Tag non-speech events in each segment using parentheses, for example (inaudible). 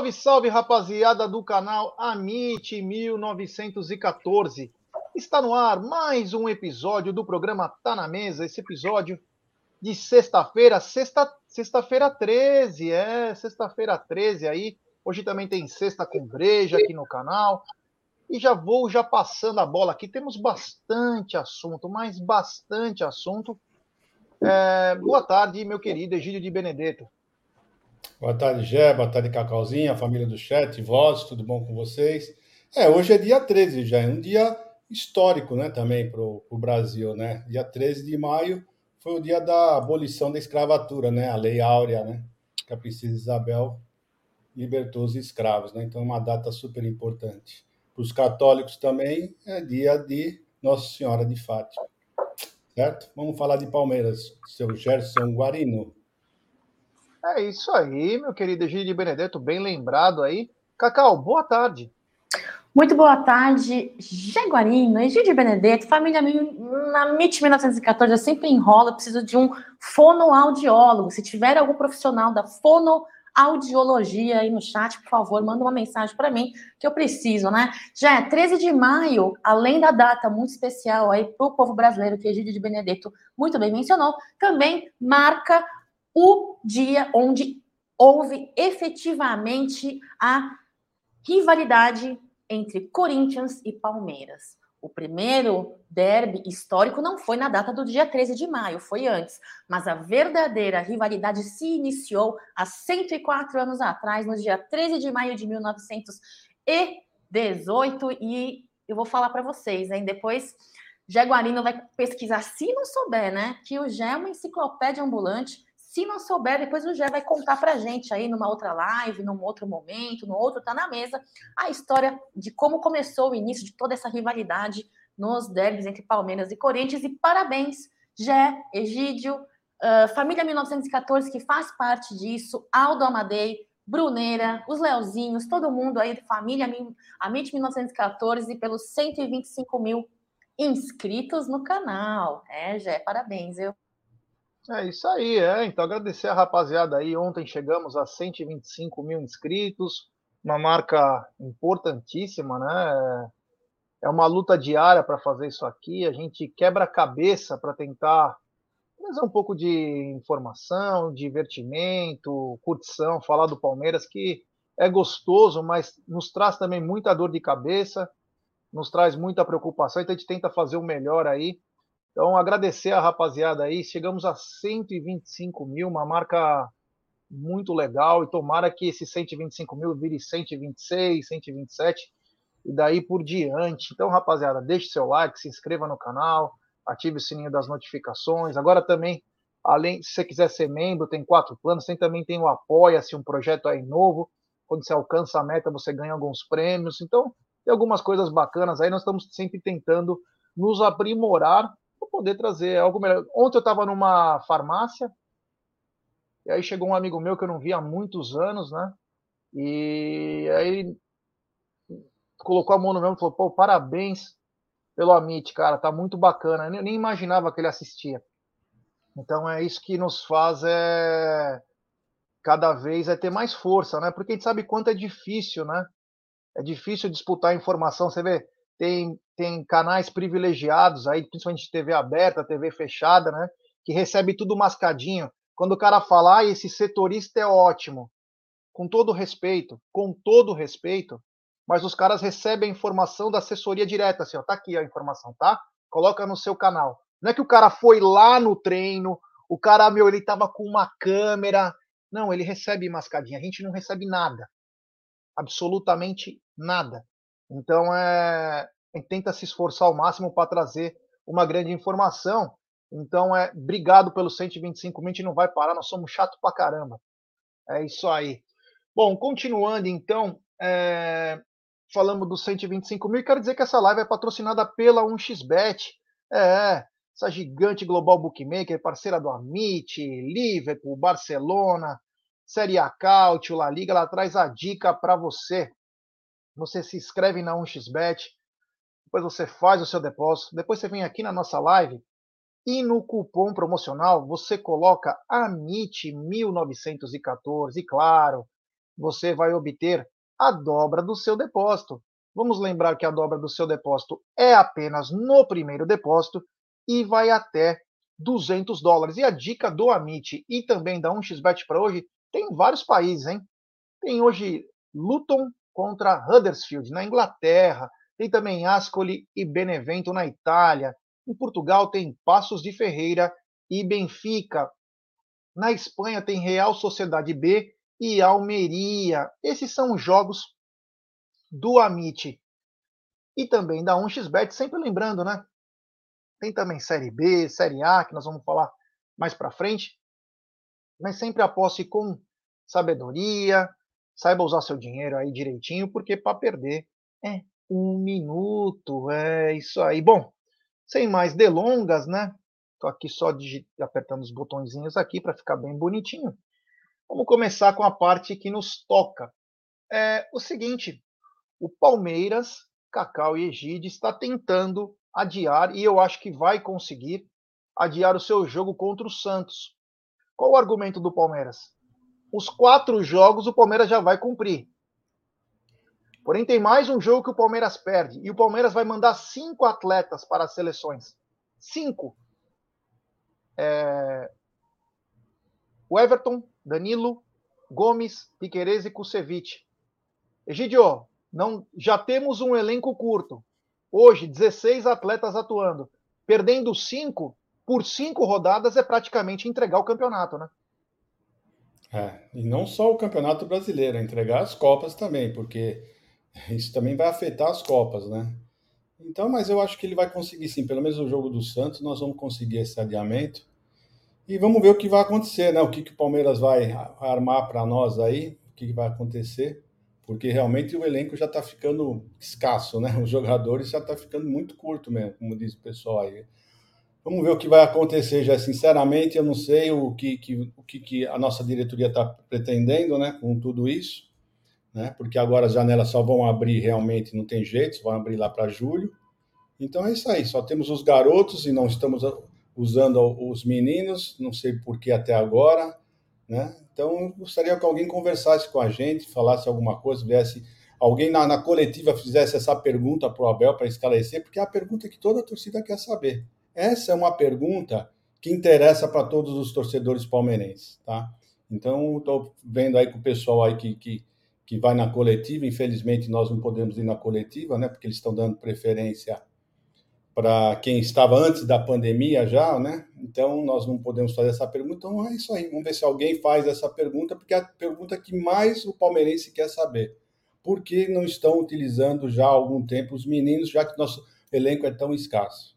Salve, salve, rapaziada do canal Amit 1914. Está no ar mais um episódio do programa Tá na Mesa, esse episódio de sexta-feira, sexta, sexta-feira 13, é, sexta-feira 13 aí. Hoje também tem sexta com breja aqui no canal. E já vou já passando a bola aqui, temos bastante assunto, mas bastante assunto. É, boa tarde, meu querido Egídio de Benedetto. Boa tarde, Gé, boa tarde, Cacauzinha, família do chat, voz, tudo bom com vocês? É, hoje é dia 13 já, é um dia histórico, né, também para o Brasil, né? Dia 13 de maio foi o dia da abolição da escravatura, né? A Lei Áurea, né? Que a princesa Isabel libertou os escravos, né? Então é uma data super importante. Para os católicos também é dia de Nossa Senhora de Fátima, certo? Vamos falar de Palmeiras, seu Gerson Guarino. É isso aí, meu querido Egídio Benedetto, bem lembrado aí. Cacau, boa tarde. Muito boa tarde, Jaguarino, Egídio Benedetto, família na MIT 1914, eu sempre enrolo, eu preciso de um fonoaudiólogo. Se tiver algum profissional da fonoaudiologia aí no chat, por favor, manda uma mensagem para mim, que eu preciso, né? Já é 13 de maio, além da data muito especial aí para o povo brasileiro, que Egídio de Benedetto muito bem mencionou, também marca o dia onde houve efetivamente a rivalidade entre Corinthians e Palmeiras. O primeiro derby histórico não foi na data do dia 13 de maio, foi antes. Mas a verdadeira rivalidade se iniciou há 104 anos atrás, no dia 13 de maio de 1918. E eu vou falar para vocês, hein? Depois, Jaguarino vai pesquisar, se não souber, né? Que o Gé é uma enciclopédia ambulante se não souber, depois o Gé vai contar para gente aí numa outra live, num outro momento, no outro tá na mesa, a história de como começou o início de toda essa rivalidade nos derbys entre Palmeiras e Corinthians. E parabéns, Gé, Egídio, uh, Família 1914, que faz parte disso, Aldo Amadei, Bruneira, os Leozinhos, todo mundo aí de família Amit 1914 pelos 125 mil inscritos no canal. É, Gé, parabéns, eu. É isso aí, é. Então, agradecer a rapaziada aí. Ontem chegamos a 125 mil inscritos, uma marca importantíssima, né? É uma luta diária para fazer isso aqui. A gente quebra a cabeça para tentar trazer um pouco de informação, divertimento, curtição, falar do Palmeiras, que é gostoso, mas nos traz também muita dor de cabeça, nos traz muita preocupação. Então, a gente tenta fazer o melhor aí então, agradecer a rapaziada aí. Chegamos a 125 mil, uma marca muito legal. E tomara que esse 125 mil vire 126, 127 e daí por diante. Então, rapaziada, deixe seu like, se inscreva no canal, ative o sininho das notificações. Agora também, além, se você quiser ser membro, tem quatro planos. Tem também tem o Apoia-se, um projeto aí novo. Quando você alcança a meta, você ganha alguns prêmios. Então, tem algumas coisas bacanas aí. Nós estamos sempre tentando nos aprimorar poder trazer algo melhor. Ontem eu estava numa farmácia, e aí chegou um amigo meu que eu não via há muitos anos, né? E aí colocou a mão no meu e falou: pô, parabéns pelo Amit, cara, tá muito bacana. Eu nem imaginava que ele assistia. Então é isso que nos faz é cada vez é ter mais força, né? Porque a gente sabe quanto é difícil, né? É difícil disputar informação. Você vê, tem, tem canais privilegiados aí, principalmente TV aberta, TV fechada, né? Que recebe tudo mascadinho. Quando o cara fala, ah, esse setorista é ótimo, com todo respeito, com todo respeito, mas os caras recebem a informação da assessoria direta, assim, ó, tá aqui a informação, tá? Coloca no seu canal. Não é que o cara foi lá no treino, o cara, meu, ele tava com uma câmera. Não, ele recebe mascadinha. A gente não recebe nada. Absolutamente nada. Então, é, a gente tenta se esforçar ao máximo para trazer uma grande informação. Então, é obrigado pelo 125 mil. A gente não vai parar, nós somos chato pra caramba. É isso aí. Bom, continuando então, é, falamos dos 125 mil. Quero dizer que essa live é patrocinada pela 1xBet. É, essa gigante global bookmaker, parceira do Amit, Liverpool, Barcelona, Série A Cautio, La Liga, ela traz a dica para você. Você se inscreve na 1xBet, depois você faz o seu depósito, depois você vem aqui na nossa live e no cupom promocional você coloca AMIT1914 e claro, você vai obter a dobra do seu depósito. Vamos lembrar que a dobra do seu depósito é apenas no primeiro depósito e vai até 200 dólares. E a dica do Amit e também da 1xBet para hoje tem vários países, hein? Tem hoje Luton contra Huddersfield na Inglaterra, tem também Ascoli e Benevento na Itália. Em Portugal tem Passos de Ferreira e Benfica. Na Espanha tem Real Sociedade B e Almeria. Esses são os jogos do Amit e também da 1xBet, sempre lembrando, né? Tem também Série B, Série A, que nós vamos falar mais para frente. Mas sempre aposte com sabedoria, saiba usar seu dinheiro aí direitinho, porque para perder é um minuto. É isso aí. Bom, sem mais delongas, né? Tô aqui só apertando os botõezinhos aqui para ficar bem bonitinho. Vamos começar com a parte que nos toca. É o seguinte: o Palmeiras, Cacau e Egide está tentando adiar, e eu acho que vai conseguir adiar o seu jogo contra o Santos. Qual o argumento do Palmeiras? Os quatro jogos o Palmeiras já vai cumprir. Porém, tem mais um jogo que o Palmeiras perde. E o Palmeiras vai mandar cinco atletas para as seleções. Cinco. É... O Everton, Danilo, Gomes, Piquerez e Kusevich. Egidio, não, já temos um elenco curto. Hoje, 16 atletas atuando. Perdendo 5 por 5 rodadas é praticamente entregar o campeonato, né? É, e não só o campeonato brasileiro, é entregar as Copas também, porque (laughs) isso também vai afetar as Copas, né? Então, mas eu acho que ele vai conseguir sim, pelo menos o jogo do Santos, nós vamos conseguir esse adiamento. E vamos ver o que vai acontecer, né? O que, que o Palmeiras vai armar para nós aí, o que, que vai acontecer porque realmente o elenco já está ficando escasso, né? (laughs) Os jogadores já está ficando muito curto mesmo, como diz o pessoal aí. Vamos ver o que vai acontecer já. Sinceramente, eu não sei o que, que o que, que a nossa diretoria está pretendendo, né? Com tudo isso, né? Porque agora as janelas só vão abrir realmente, não tem jeito, vão abrir lá para julho. Então é isso aí. Só temos os garotos e não estamos usando os meninos. Não sei por que até agora. Né? Então, eu gostaria que alguém conversasse com a gente, falasse alguma coisa, viesse alguém na, na coletiva fizesse essa pergunta para o Abel para esclarecer, porque é a pergunta que toda a torcida quer saber. Essa é uma pergunta que interessa para todos os torcedores palmeirenses, tá? Então, estou vendo aí com o pessoal aí que, que, que vai na coletiva, infelizmente nós não podemos ir na coletiva, né? Porque eles estão dando preferência para quem estava antes da pandemia já, né? Então nós não podemos fazer essa pergunta. Então é isso aí. Vamos ver se alguém faz essa pergunta, porque é a pergunta que mais o palmeirense quer saber. Por que não estão utilizando já há algum tempo os meninos, já que nosso elenco é tão escasso?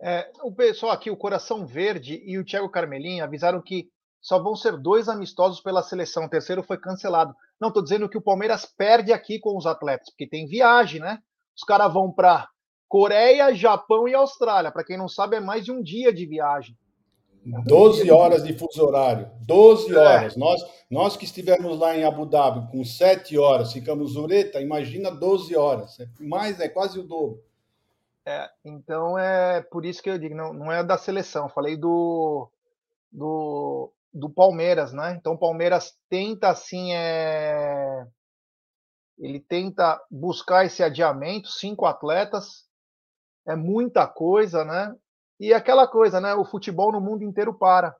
É, o pessoal aqui, o Coração Verde e o Thiago Carmelim, avisaram que só vão ser dois amistosos pela seleção. O terceiro foi cancelado. Não, estou dizendo que o Palmeiras perde aqui com os atletas, porque tem viagem, né? Os caras vão para Coreia, Japão e Austrália. Para quem não sabe, é mais de um dia de viagem. 12 horas de fuso horário. 12 é. horas. É. Nós, nós que estivemos lá em Abu Dhabi com 7 horas, ficamos ureta, imagina 12 horas. É mais, é quase o dobro. É, então é por isso que eu digo, não, não é da seleção, falei do, do, do Palmeiras, né? Então o Palmeiras tenta assim é, ele tenta buscar esse adiamento, cinco atletas, é muita coisa, né? E aquela coisa, né? O futebol no mundo inteiro para.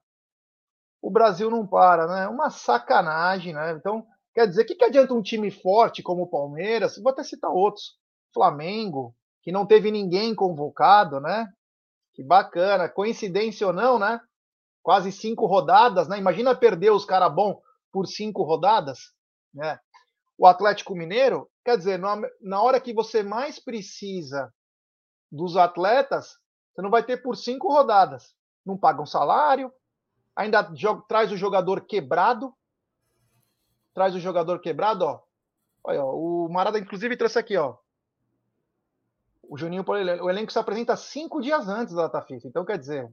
O Brasil não para, né? Uma sacanagem, né? Então, quer dizer, o que, que adianta um time forte como o Palmeiras? Vou até citar outros. Flamengo, que não teve ninguém convocado, né? Que bacana. Coincidência ou não, né? Quase cinco rodadas, né? Imagina perder os caras bons por cinco rodadas, né? O Atlético Mineiro, quer dizer, na hora que você mais precisa dos atletas, você não vai ter por cinco rodadas. Não paga um salário, ainda joga, traz o jogador quebrado. Traz o jogador quebrado, ó. Olha, ó, o Marada, inclusive, trouxe aqui, ó. O Juninho, o elenco se apresenta cinco dias antes da data FIFA. Então, quer dizer,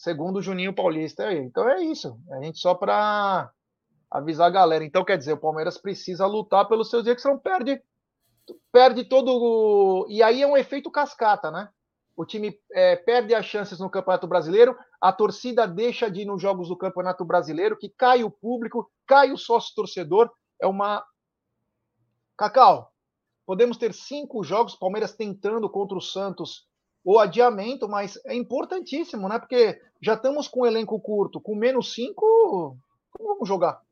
segundo o Juninho Paulista. Então é isso. A gente só para avisar a galera. Então, quer dizer, o Palmeiras precisa lutar pelos seus direitos, senão perde, perde todo. E aí é um efeito cascata, né? O time é, perde as chances no Campeonato Brasileiro, a torcida deixa de ir nos jogos do Campeonato Brasileiro, que cai o público, cai o sócio torcedor. É uma. Cacau, podemos ter cinco jogos, Palmeiras tentando contra o Santos o adiamento, mas é importantíssimo, né? Porque já estamos com um elenco curto, com menos cinco, como vamos jogar?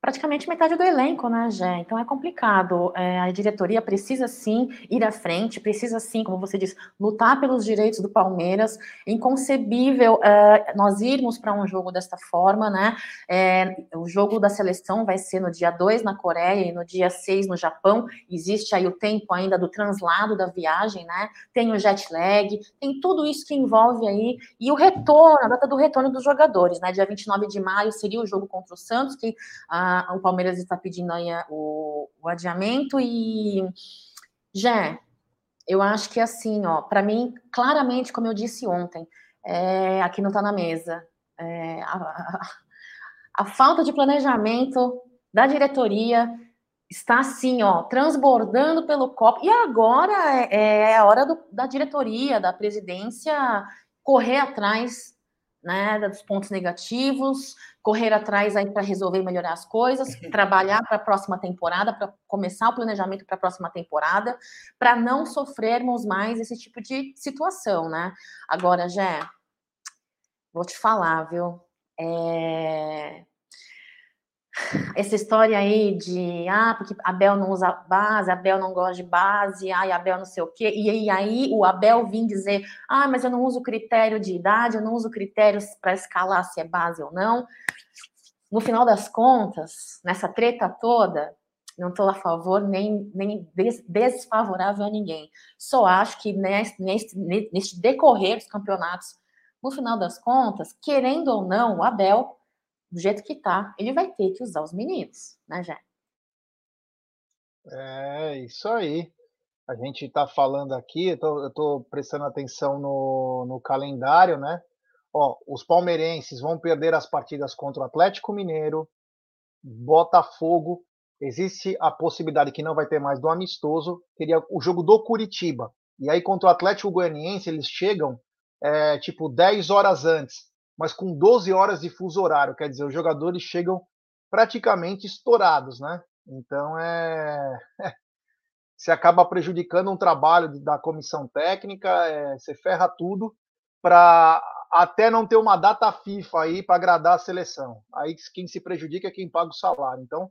Praticamente metade do elenco, né, Jé? Então é complicado. É, a diretoria precisa sim ir à frente, precisa sim, como você disse, lutar pelos direitos do Palmeiras. Inconcebível é, nós irmos para um jogo desta forma, né? É, o jogo da seleção vai ser no dia 2 na Coreia e no dia 6 no Japão. Existe aí o tempo ainda do translado da viagem, né? Tem o jet lag, tem tudo isso que envolve aí. E o retorno, a data do retorno dos jogadores, né? Dia 29 de maio seria o jogo contra o Santos, que. Ah, o Palmeiras está pedindo aí o, o adiamento e já eu acho que assim, ó, para mim, claramente, como eu disse ontem, é, aqui não está na mesa, é, a, a, falta de planejamento da diretoria está assim, ó, transbordando pelo copo. E agora é, é a hora do, da diretoria, da presidência correr atrás né, dos pontos negativos, correr atrás aí para resolver e melhorar as coisas, uhum. trabalhar para a próxima temporada, para começar o planejamento para a próxima temporada, para não sofrermos mais esse tipo de situação, né? Agora, Jé, vou te falar, viu? É essa história aí de ah, porque Abel não usa base, Abel não gosta de base, ai, Abel não sei o quê, e, e aí o Abel vim dizer, ah, mas eu não uso critério de idade, eu não uso critérios para escalar se é base ou não. No final das contas, nessa treta toda, não estou a favor nem, nem des, desfavorável a ninguém. Só acho que nesse, nesse, nesse decorrer dos campeonatos, no final das contas, querendo ou não, o Abel do jeito que tá, ele vai ter que usar os meninos, né, Jé? É, isso aí. A gente está falando aqui, eu estou prestando atenção no, no calendário, né? Ó, os palmeirenses vão perder as partidas contra o Atlético Mineiro, Botafogo. Existe a possibilidade que não vai ter mais do amistoso, teria o jogo do Curitiba. E aí, contra o Atlético Goianiense, eles chegam é, tipo 10 horas antes mas com 12 horas de fuso horário, quer dizer, os jogadores chegam praticamente estourados, né? Então é, (laughs) você acaba prejudicando um trabalho da comissão técnica, é... você ferra tudo para até não ter uma data FIFA aí para agradar a seleção. Aí quem se prejudica é quem paga o salário. Então,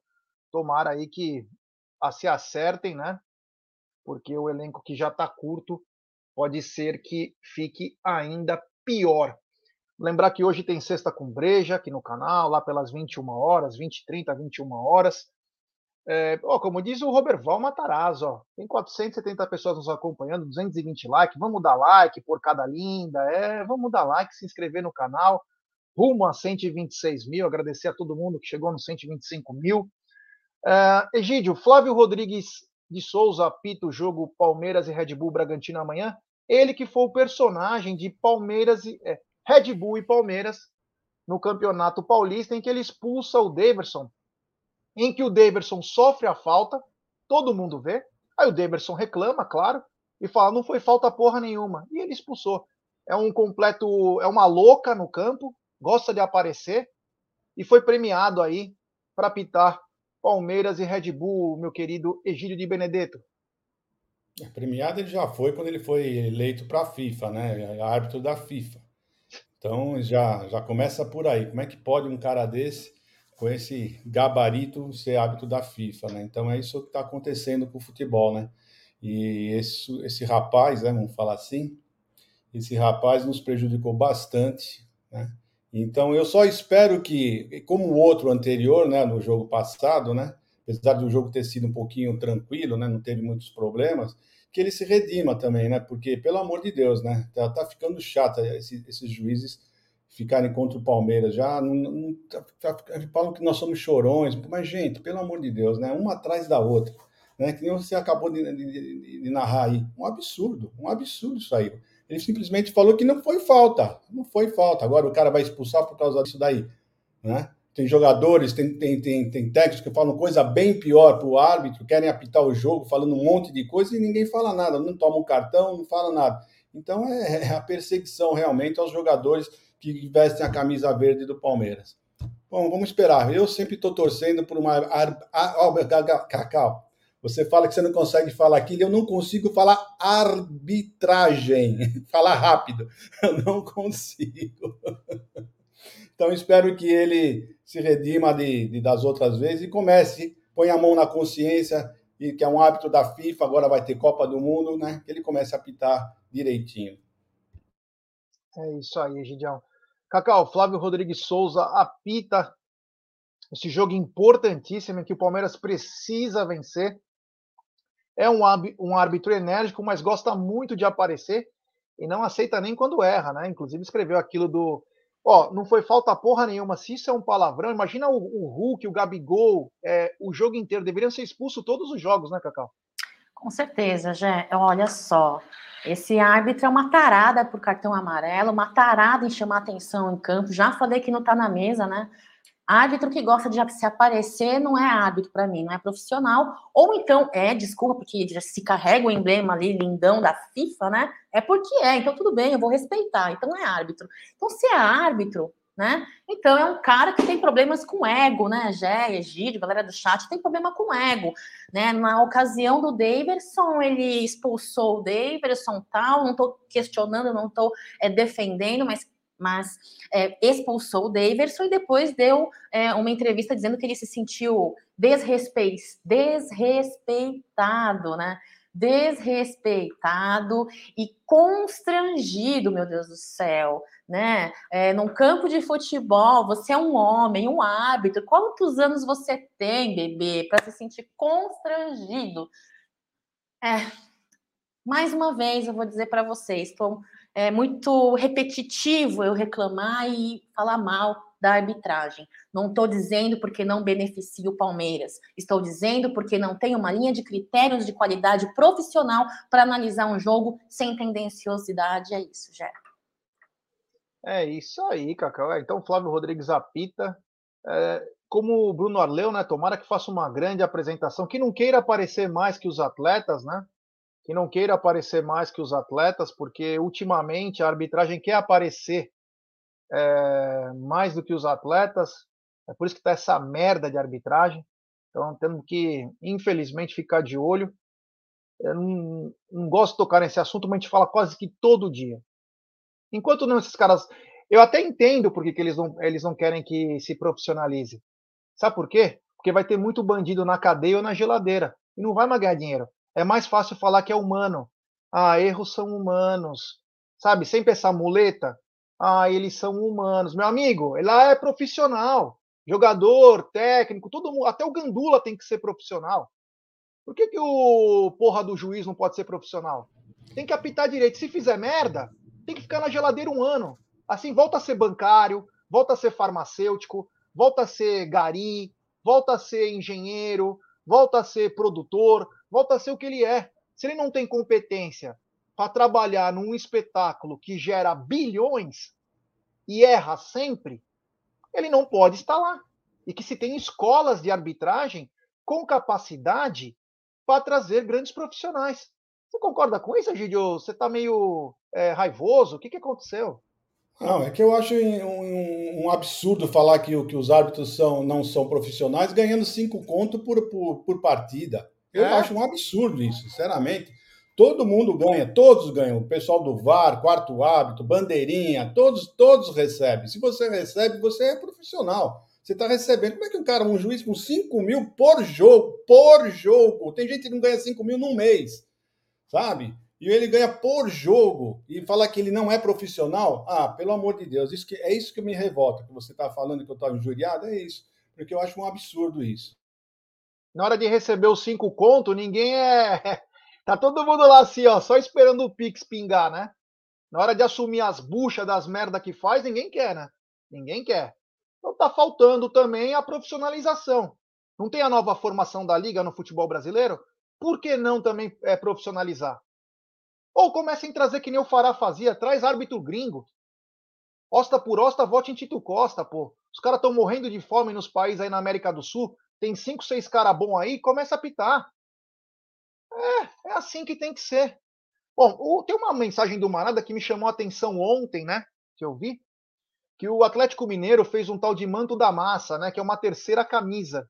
tomara aí que se acertem, né? Porque o elenco que já está curto pode ser que fique ainda pior. Lembrar que hoje tem Sexta com Breja aqui no canal, lá pelas 21 horas, 20, 30, 21 horas. É, ó, como diz o Roberval Matarazzo, ó, tem 470 pessoas nos acompanhando, 220 likes. Vamos dar like por cada linda, é, vamos dar like, se inscrever no canal. Rumo a 126 mil, agradecer a todo mundo que chegou no 125 mil. É, Egídio, Flávio Rodrigues de Souza apita o jogo Palmeiras e Red Bull Bragantino amanhã. Ele que foi o personagem de Palmeiras e. É, Red Bull e Palmeiras no Campeonato Paulista, em que ele expulsa o Daverson, em que o Daverson sofre a falta, todo mundo vê. Aí o Daverson reclama, claro, e fala: não foi falta porra nenhuma. E ele expulsou. É um completo, é uma louca no campo, gosta de aparecer e foi premiado aí para pitar Palmeiras e Red Bull, meu querido Egídio de Benedetto? Premiado ele já foi quando ele foi eleito para a FIFA, né? Árbitro da FIFA. Então já, já começa por aí. Como é que pode um cara desse, com esse gabarito, ser árbitro da FIFA, né? Então é isso que está acontecendo com o futebol, né? E esse, esse rapaz, né, vamos falar assim, esse rapaz nos prejudicou bastante, né? Então eu só espero que, como o outro anterior, né, no jogo passado, né, apesar do jogo ter sido um pouquinho tranquilo, né, não teve muitos problemas, que ele se redima também, né? Porque pelo amor de Deus, né, tá, tá ficando chato esse, esses juízes ficarem contra o Palmeiras já não, não tá, tá, falam que nós somos chorões, mas gente, pelo amor de Deus, né, uma atrás da outra, né? Que nem você acabou de, de, de narrar aí, um absurdo, um absurdo isso aí. Ele simplesmente falou que não foi falta. Não foi falta. Agora o cara vai expulsar por causa disso daí. Né? Tem jogadores, tem, tem, tem, tem técnicos que falam coisa bem pior para o árbitro, querem apitar o jogo, falando um monte de coisa e ninguém fala nada, não toma um cartão, não fala nada. Então é, é a perseguição realmente aos jogadores que vestem a camisa verde do Palmeiras. Bom, vamos esperar. Eu sempre estou torcendo por uma. Cacau, você fala que você não consegue falar aquilo, eu não consigo falar arbitragem, (laughs) falar rápido, (laughs) eu não consigo. (laughs) Então espero que ele se redima de, de, das outras vezes e comece, põe a mão na consciência e que é um hábito da FIFA, agora vai ter Copa do Mundo, né? Que ele comece a apitar direitinho. É isso aí, Gidião. Cacau, Flávio Rodrigues Souza apita esse jogo importantíssimo que o Palmeiras precisa vencer é um, um árbitro enérgico, mas gosta muito de aparecer e não aceita nem quando erra, né? Inclusive escreveu aquilo do. Ó, não foi falta porra nenhuma. Se isso é um palavrão, imagina o, o Hulk, o Gabigol, é, o jogo inteiro. Deveriam ser expulsos todos os jogos, né, Cacau? Com certeza, Jé. Olha só. Esse árbitro é uma tarada por cartão amarelo, uma tarada em chamar atenção em campo. Já falei que não tá na mesa, né? Árbitro que gosta de se aparecer não é árbitro para mim, não é profissional. Ou então é, desculpa, porque se carrega o emblema ali, lindão da FIFA, né? É porque é, então tudo bem, eu vou respeitar. Então é árbitro. Então, se é árbitro, né? Então é um cara que tem problemas com ego, né? Gé, Egídio, galera do chat tem problema com ego, né? Na ocasião do Daverson, ele expulsou o Daverson tal, não estou questionando, não estou é, defendendo, mas mas é, expulsou o Daverson e depois deu é, uma entrevista dizendo que ele se sentiu desrespeito, desrespeitado, né? Desrespeitado e constrangido, meu Deus do céu, né? É, num campo de futebol, você é um homem, um árbitro. Quantos anos você tem, bebê, para se sentir constrangido? É, mais uma vez, eu vou dizer para vocês, estou é muito repetitivo eu reclamar e falar mal da arbitragem. Não estou dizendo porque não beneficia o Palmeiras. Estou dizendo porque não tem uma linha de critérios de qualidade profissional para analisar um jogo sem tendenciosidade. É isso, Gé. É isso aí, Cacau. É, então, Flávio Rodrigues apita. É, como o Bruno Arleu, né? Tomara que faça uma grande apresentação, que não queira aparecer mais que os atletas, né? Que não queira aparecer mais que os atletas, porque ultimamente a arbitragem quer aparecer é, mais do que os atletas. É por isso que está essa merda de arbitragem. Então temos que, infelizmente, ficar de olho. Eu não, não gosto de tocar nesse assunto, mas a gente fala quase que todo dia. Enquanto não esses caras. Eu até entendo porque que eles, não, eles não querem que se profissionalize. Sabe por quê? Porque vai ter muito bandido na cadeia ou na geladeira. E não vai mais ganhar dinheiro. É mais fácil falar que é humano. Ah, erros são humanos. Sabe, sem pensar muleta. Ah, eles são humanos. Meu amigo, lá é profissional. Jogador, técnico, todo mundo, até o Gandula tem que ser profissional. Por que, que o porra do juiz não pode ser profissional? Tem que apitar direito. Se fizer merda, tem que ficar na geladeira um ano. Assim, volta a ser bancário, volta a ser farmacêutico, volta a ser gari, volta a ser engenheiro, volta a ser produtor, volta a ser o que ele é. Se ele não tem competência para trabalhar num espetáculo que gera bilhões e erra sempre, ele não pode estar lá. E que se tem escolas de arbitragem com capacidade para trazer grandes profissionais. Você concorda com isso, Egidio? Você está meio é, raivoso? O que, que aconteceu? Não, é que eu acho um, um absurdo falar que, que os árbitros são, não são profissionais ganhando cinco contos por, por, por partida. Eu é? acho um absurdo isso, sinceramente. Todo mundo ganha, todos ganham. O pessoal do VAR, quarto árbitro, bandeirinha, todos, todos recebem. Se você recebe, você é profissional. Você está recebendo. Como é que um cara, um juiz com 5 mil por jogo, por jogo, tem gente que não ganha 5 mil num mês, sabe? E ele ganha por jogo e fala que ele não é profissional. Ah, pelo amor de Deus, isso que, é isso que me revolta, que você está falando que eu estou injuriado, é isso. Porque eu acho um absurdo isso. Na hora de receber os cinco contos, ninguém é (laughs) Tá todo mundo lá assim, ó, só esperando o Pix pingar, né? Na hora de assumir as buchas das merda que faz, ninguém quer, né? Ninguém quer. Então tá faltando também a profissionalização. Não tem a nova formação da liga no futebol brasileiro? Por que não também é, profissionalizar? Ou comecem a trazer que nem o Fará fazia, traz árbitro gringo. Osta por osta, vote em Tito Costa, pô. Os caras estão morrendo de fome nos países aí na América do Sul. Tem cinco, seis caras bons aí, começa a pitar. É, é assim que tem que ser. Bom, tem uma mensagem do Marada que me chamou a atenção ontem, né? Que eu vi. Que o Atlético Mineiro fez um tal de manto da massa, né? Que é uma terceira camisa.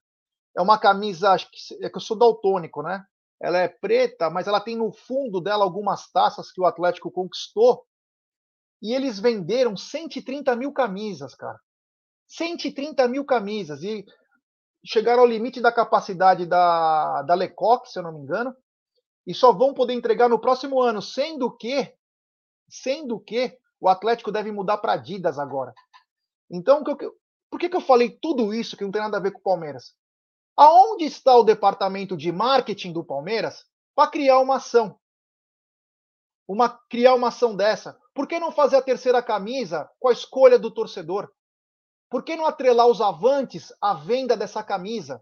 É uma camisa, acho que, é que eu sou daltônico, né? Ela é preta, mas ela tem no fundo dela algumas taças que o Atlético conquistou. E eles venderam 130 mil camisas, cara. 130 mil camisas. E chegaram ao limite da capacidade da, da Lecoq, se eu não me engano e só vão poder entregar no próximo ano, sendo que, sendo que o Atlético deve mudar para Adidas agora. Então, por que, que eu falei tudo isso que não tem nada a ver com o Palmeiras? Aonde está o departamento de marketing do Palmeiras para criar uma ação? Uma, criar uma ação dessa? Por que não fazer a terceira camisa com a escolha do torcedor? Por que não atrelar os avantes à venda dessa camisa?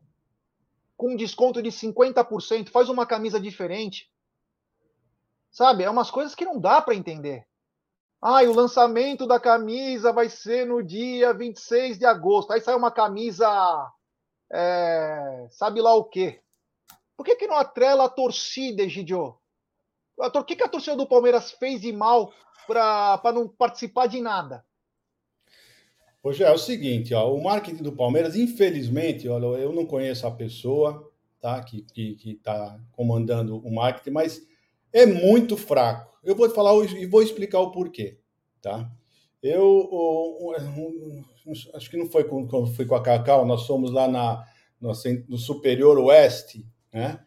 com desconto de 50%, faz uma camisa diferente. Sabe? É umas coisas que não dá para entender. Ah, o lançamento da camisa vai ser no dia 26 de agosto. Aí sai uma camisa. É, sabe lá o quê? Por que, que não atrela a torcida, Egidio? O que, que a torcida do Palmeiras fez de mal para não participar de nada? Hoje é o seguinte, ó, o marketing do Palmeiras, infelizmente, olha, eu não conheço a pessoa tá, que está que, que tá comandando o marketing, mas é muito fraco. Eu vou falar hoje e vou explicar o porquê. Tá? Eu, acho que não foi quando fui com a Cacau, nós fomos lá na, no, no Superior Oeste, né?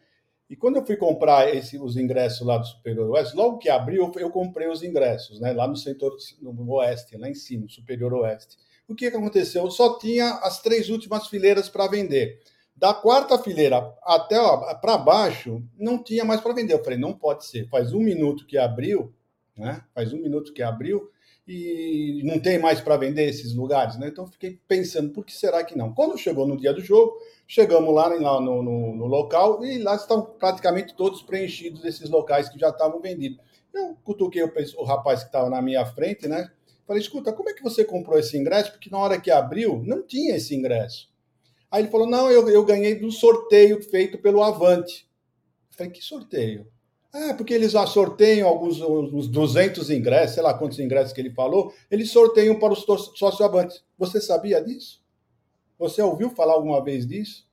E quando eu fui comprar esse, os ingressos lá do Superior Oeste, logo que abriu, eu, eu comprei os ingressos, né? Lá no setor no Oeste, lá em cima, Superior Oeste o que, aconteceu? Só tinha as três últimas fileiras para vender. Da quarta fileira até para baixo, não tinha mais para vender. Eu falei, não pode ser. Faz um minuto que abriu, né? Faz um minuto que abriu e não tem mais para vender esses lugares, né? Então fiquei pensando, por que será que não? Quando chegou no dia do jogo, chegamos lá, lá no, no, no, local e lá estão praticamente todos preenchidos esses locais que já estavam vendidos. Eu cutuquei o, o rapaz que estava na minha frente, né? Falei, escuta, como é que você comprou esse ingresso? Porque na hora que abriu, não tinha esse ingresso. Aí ele falou, não, eu, eu ganhei do sorteio feito pelo Avante. Eu falei, que sorteio? Ah, porque eles já sorteiam alguns uns 200 ingressos, sei lá quantos ingressos que ele falou, eles sorteiam para os sócios Avante. Você sabia disso? Você ouviu falar alguma vez disso?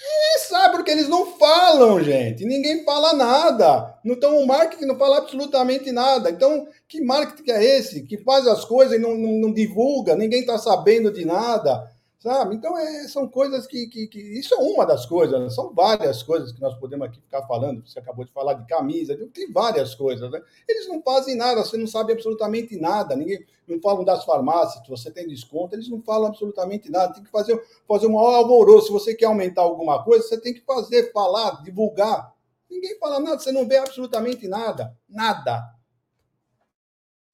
E sabe porque eles não falam, gente. Ninguém fala nada. Então o marketing não fala absolutamente nada. Então, que marketing é esse? Que faz as coisas e não, não, não divulga, ninguém está sabendo de nada sabe? Então, é, são coisas que, que, que, Isso é uma das coisas, né? são várias coisas que nós podemos aqui ficar falando. Você acabou de falar de camisa, tem várias coisas, né? Eles não fazem nada, você não sabe absolutamente nada. Ninguém não falam das farmácias, que você tem desconto, eles não falam absolutamente nada. Tem que fazer, fazer um maior alvoroço. Se você quer aumentar alguma coisa, você tem que fazer, falar, divulgar. Ninguém fala nada, você não vê absolutamente nada. Nada.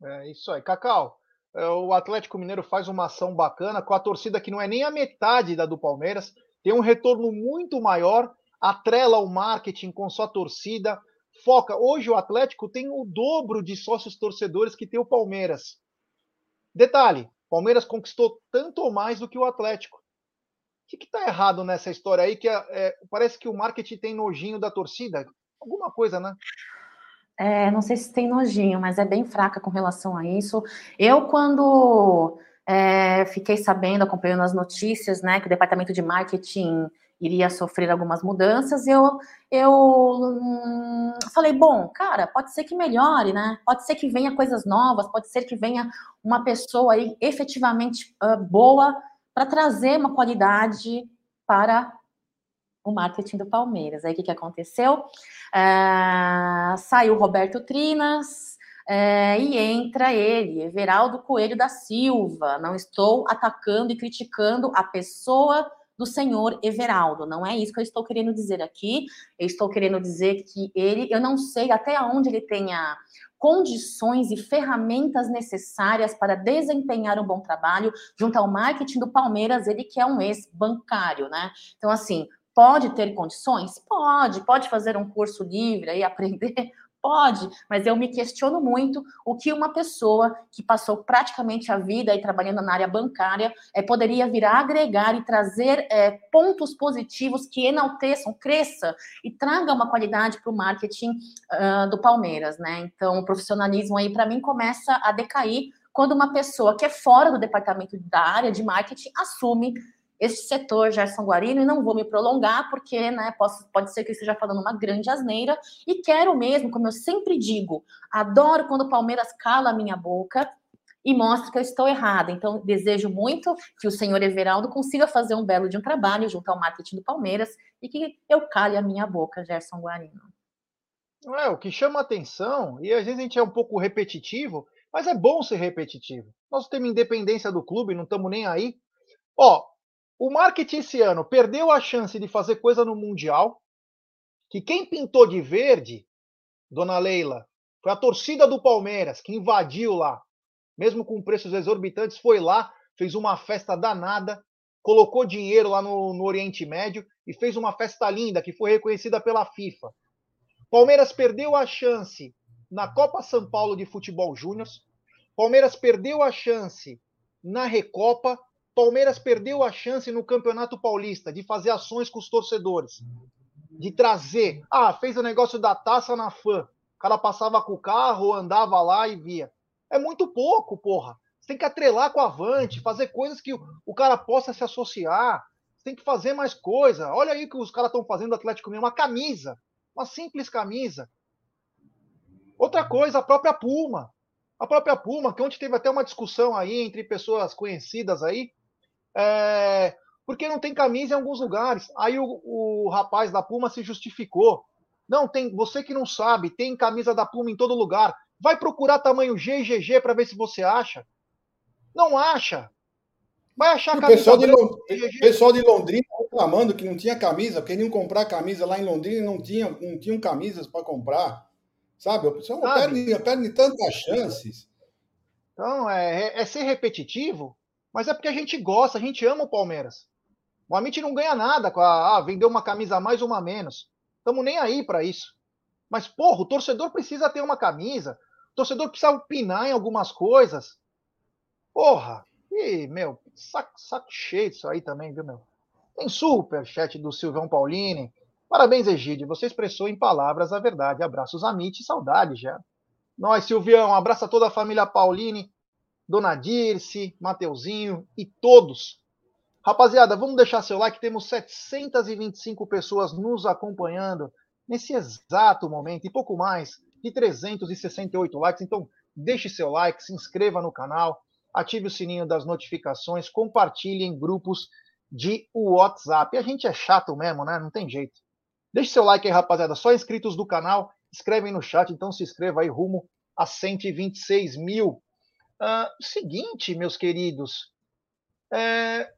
É isso aí. Cacau, o Atlético Mineiro faz uma ação bacana com a torcida que não é nem a metade da do Palmeiras, tem um retorno muito maior, atrela o marketing com sua torcida, foca. Hoje o Atlético tem o dobro de sócios torcedores que tem o Palmeiras. Detalhe: Palmeiras conquistou tanto ou mais do que o Atlético. O que está errado nessa história aí? Que é, é, parece que o marketing tem nojinho da torcida. Alguma coisa, né? É, não sei se tem nojinho, mas é bem fraca com relação a isso. Eu, quando é, fiquei sabendo, acompanhando as notícias, né, que o departamento de marketing iria sofrer algumas mudanças, eu, eu hum, falei, bom, cara, pode ser que melhore, né? Pode ser que venha coisas novas, pode ser que venha uma pessoa aí efetivamente uh, boa para trazer uma qualidade para o marketing do Palmeiras. Aí o que, que aconteceu? Uh, saiu Roberto Trinas, é, e entra ele, Everaldo Coelho da Silva. Não estou atacando e criticando a pessoa do senhor Everaldo. Não é isso que eu estou querendo dizer aqui. Eu estou querendo dizer que ele, eu não sei até onde ele tenha condições e ferramentas necessárias para desempenhar um bom trabalho junto ao marketing do Palmeiras, ele que é um ex-bancário, né? Então, assim, pode ter condições? Pode, pode fazer um curso livre e (laughs) aprender Pode, mas eu me questiono muito o que uma pessoa que passou praticamente a vida aí trabalhando na área bancária é, poderia vir a agregar e trazer é, pontos positivos que enalteçam, cresça e traga uma qualidade para o marketing uh, do Palmeiras, né? Então, o profissionalismo aí, para mim, começa a decair quando uma pessoa que é fora do departamento da área de marketing assume este setor, Gerson Guarino, e não vou me prolongar, porque né, posso, pode ser que eu esteja falando uma grande asneira, e quero mesmo, como eu sempre digo, adoro quando o Palmeiras cala a minha boca e mostra que eu estou errada. Então, desejo muito que o senhor Everaldo consiga fazer um belo de um trabalho junto ao marketing do Palmeiras e que eu cale a minha boca, Gerson Guarino. É, o que chama atenção, e às vezes a gente é um pouco repetitivo, mas é bom ser repetitivo. Nós temos independência do clube, não estamos nem aí. Ó, o marketing esse ano perdeu a chance de fazer coisa no Mundial, que quem pintou de verde, dona Leila, foi a torcida do Palmeiras, que invadiu lá, mesmo com preços exorbitantes, foi lá, fez uma festa danada, colocou dinheiro lá no, no Oriente Médio e fez uma festa linda, que foi reconhecida pela FIFA. Palmeiras perdeu a chance na Copa São Paulo de Futebol Júnior, Palmeiras perdeu a chance na Recopa Palmeiras perdeu a chance no Campeonato Paulista de fazer ações com os torcedores, de trazer. Ah, fez o negócio da taça na fã. O cara passava com o carro, andava lá e via. É muito pouco, porra. Você tem que atrelar com a Avante, fazer coisas que o cara possa se associar. Você tem que fazer mais coisa. Olha aí o que os caras estão fazendo do Atlético Mineiro, uma camisa, uma simples camisa. Outra coisa, a própria Puma. A própria Puma, que ontem teve até uma discussão aí entre pessoas conhecidas aí, é, porque não tem camisa em alguns lugares. Aí o, o rapaz da Puma se justificou. Não, tem. Você que não sabe, tem camisa da Puma em todo lugar. Vai procurar tamanho G e GG para ver se você acha. Não acha. Vai achar o camisa. Pessoal de, pessoal de Londrina reclamando que não tinha camisa, queriam comprar camisa lá em Londrina e não, tinha, não tinham camisas para comprar. Sabe? O pessoal perde, perde tantas chances. Então, é, é ser repetitivo mas é porque a gente gosta, a gente ama o Palmeiras. O Amit não ganha nada com a ah, vender uma camisa a mais ou uma a menos. Estamos nem aí para isso. Mas, porra, o torcedor precisa ter uma camisa. O torcedor precisa opinar em algumas coisas. Porra. E, meu, saco, saco cheio disso aí também, viu, meu? Tem super chat do Silvão Paulini. Parabéns, Egídio. Você expressou em palavras a verdade. Abraços, Amit. Saudade já. Nós, Silvião. Abraço a toda a família Paulini. Dona Dirce, Mateuzinho e todos. Rapaziada, vamos deixar seu like. Temos 725 pessoas nos acompanhando nesse exato momento e pouco mais de 368 likes. Então, deixe seu like, se inscreva no canal, ative o sininho das notificações, compartilhe em grupos de WhatsApp. A gente é chato mesmo, né? Não tem jeito. Deixe seu like aí, rapaziada. Só inscritos do canal, escrevem no chat, então se inscreva aí rumo a 126 mil. Seguinte, meus queridos, é,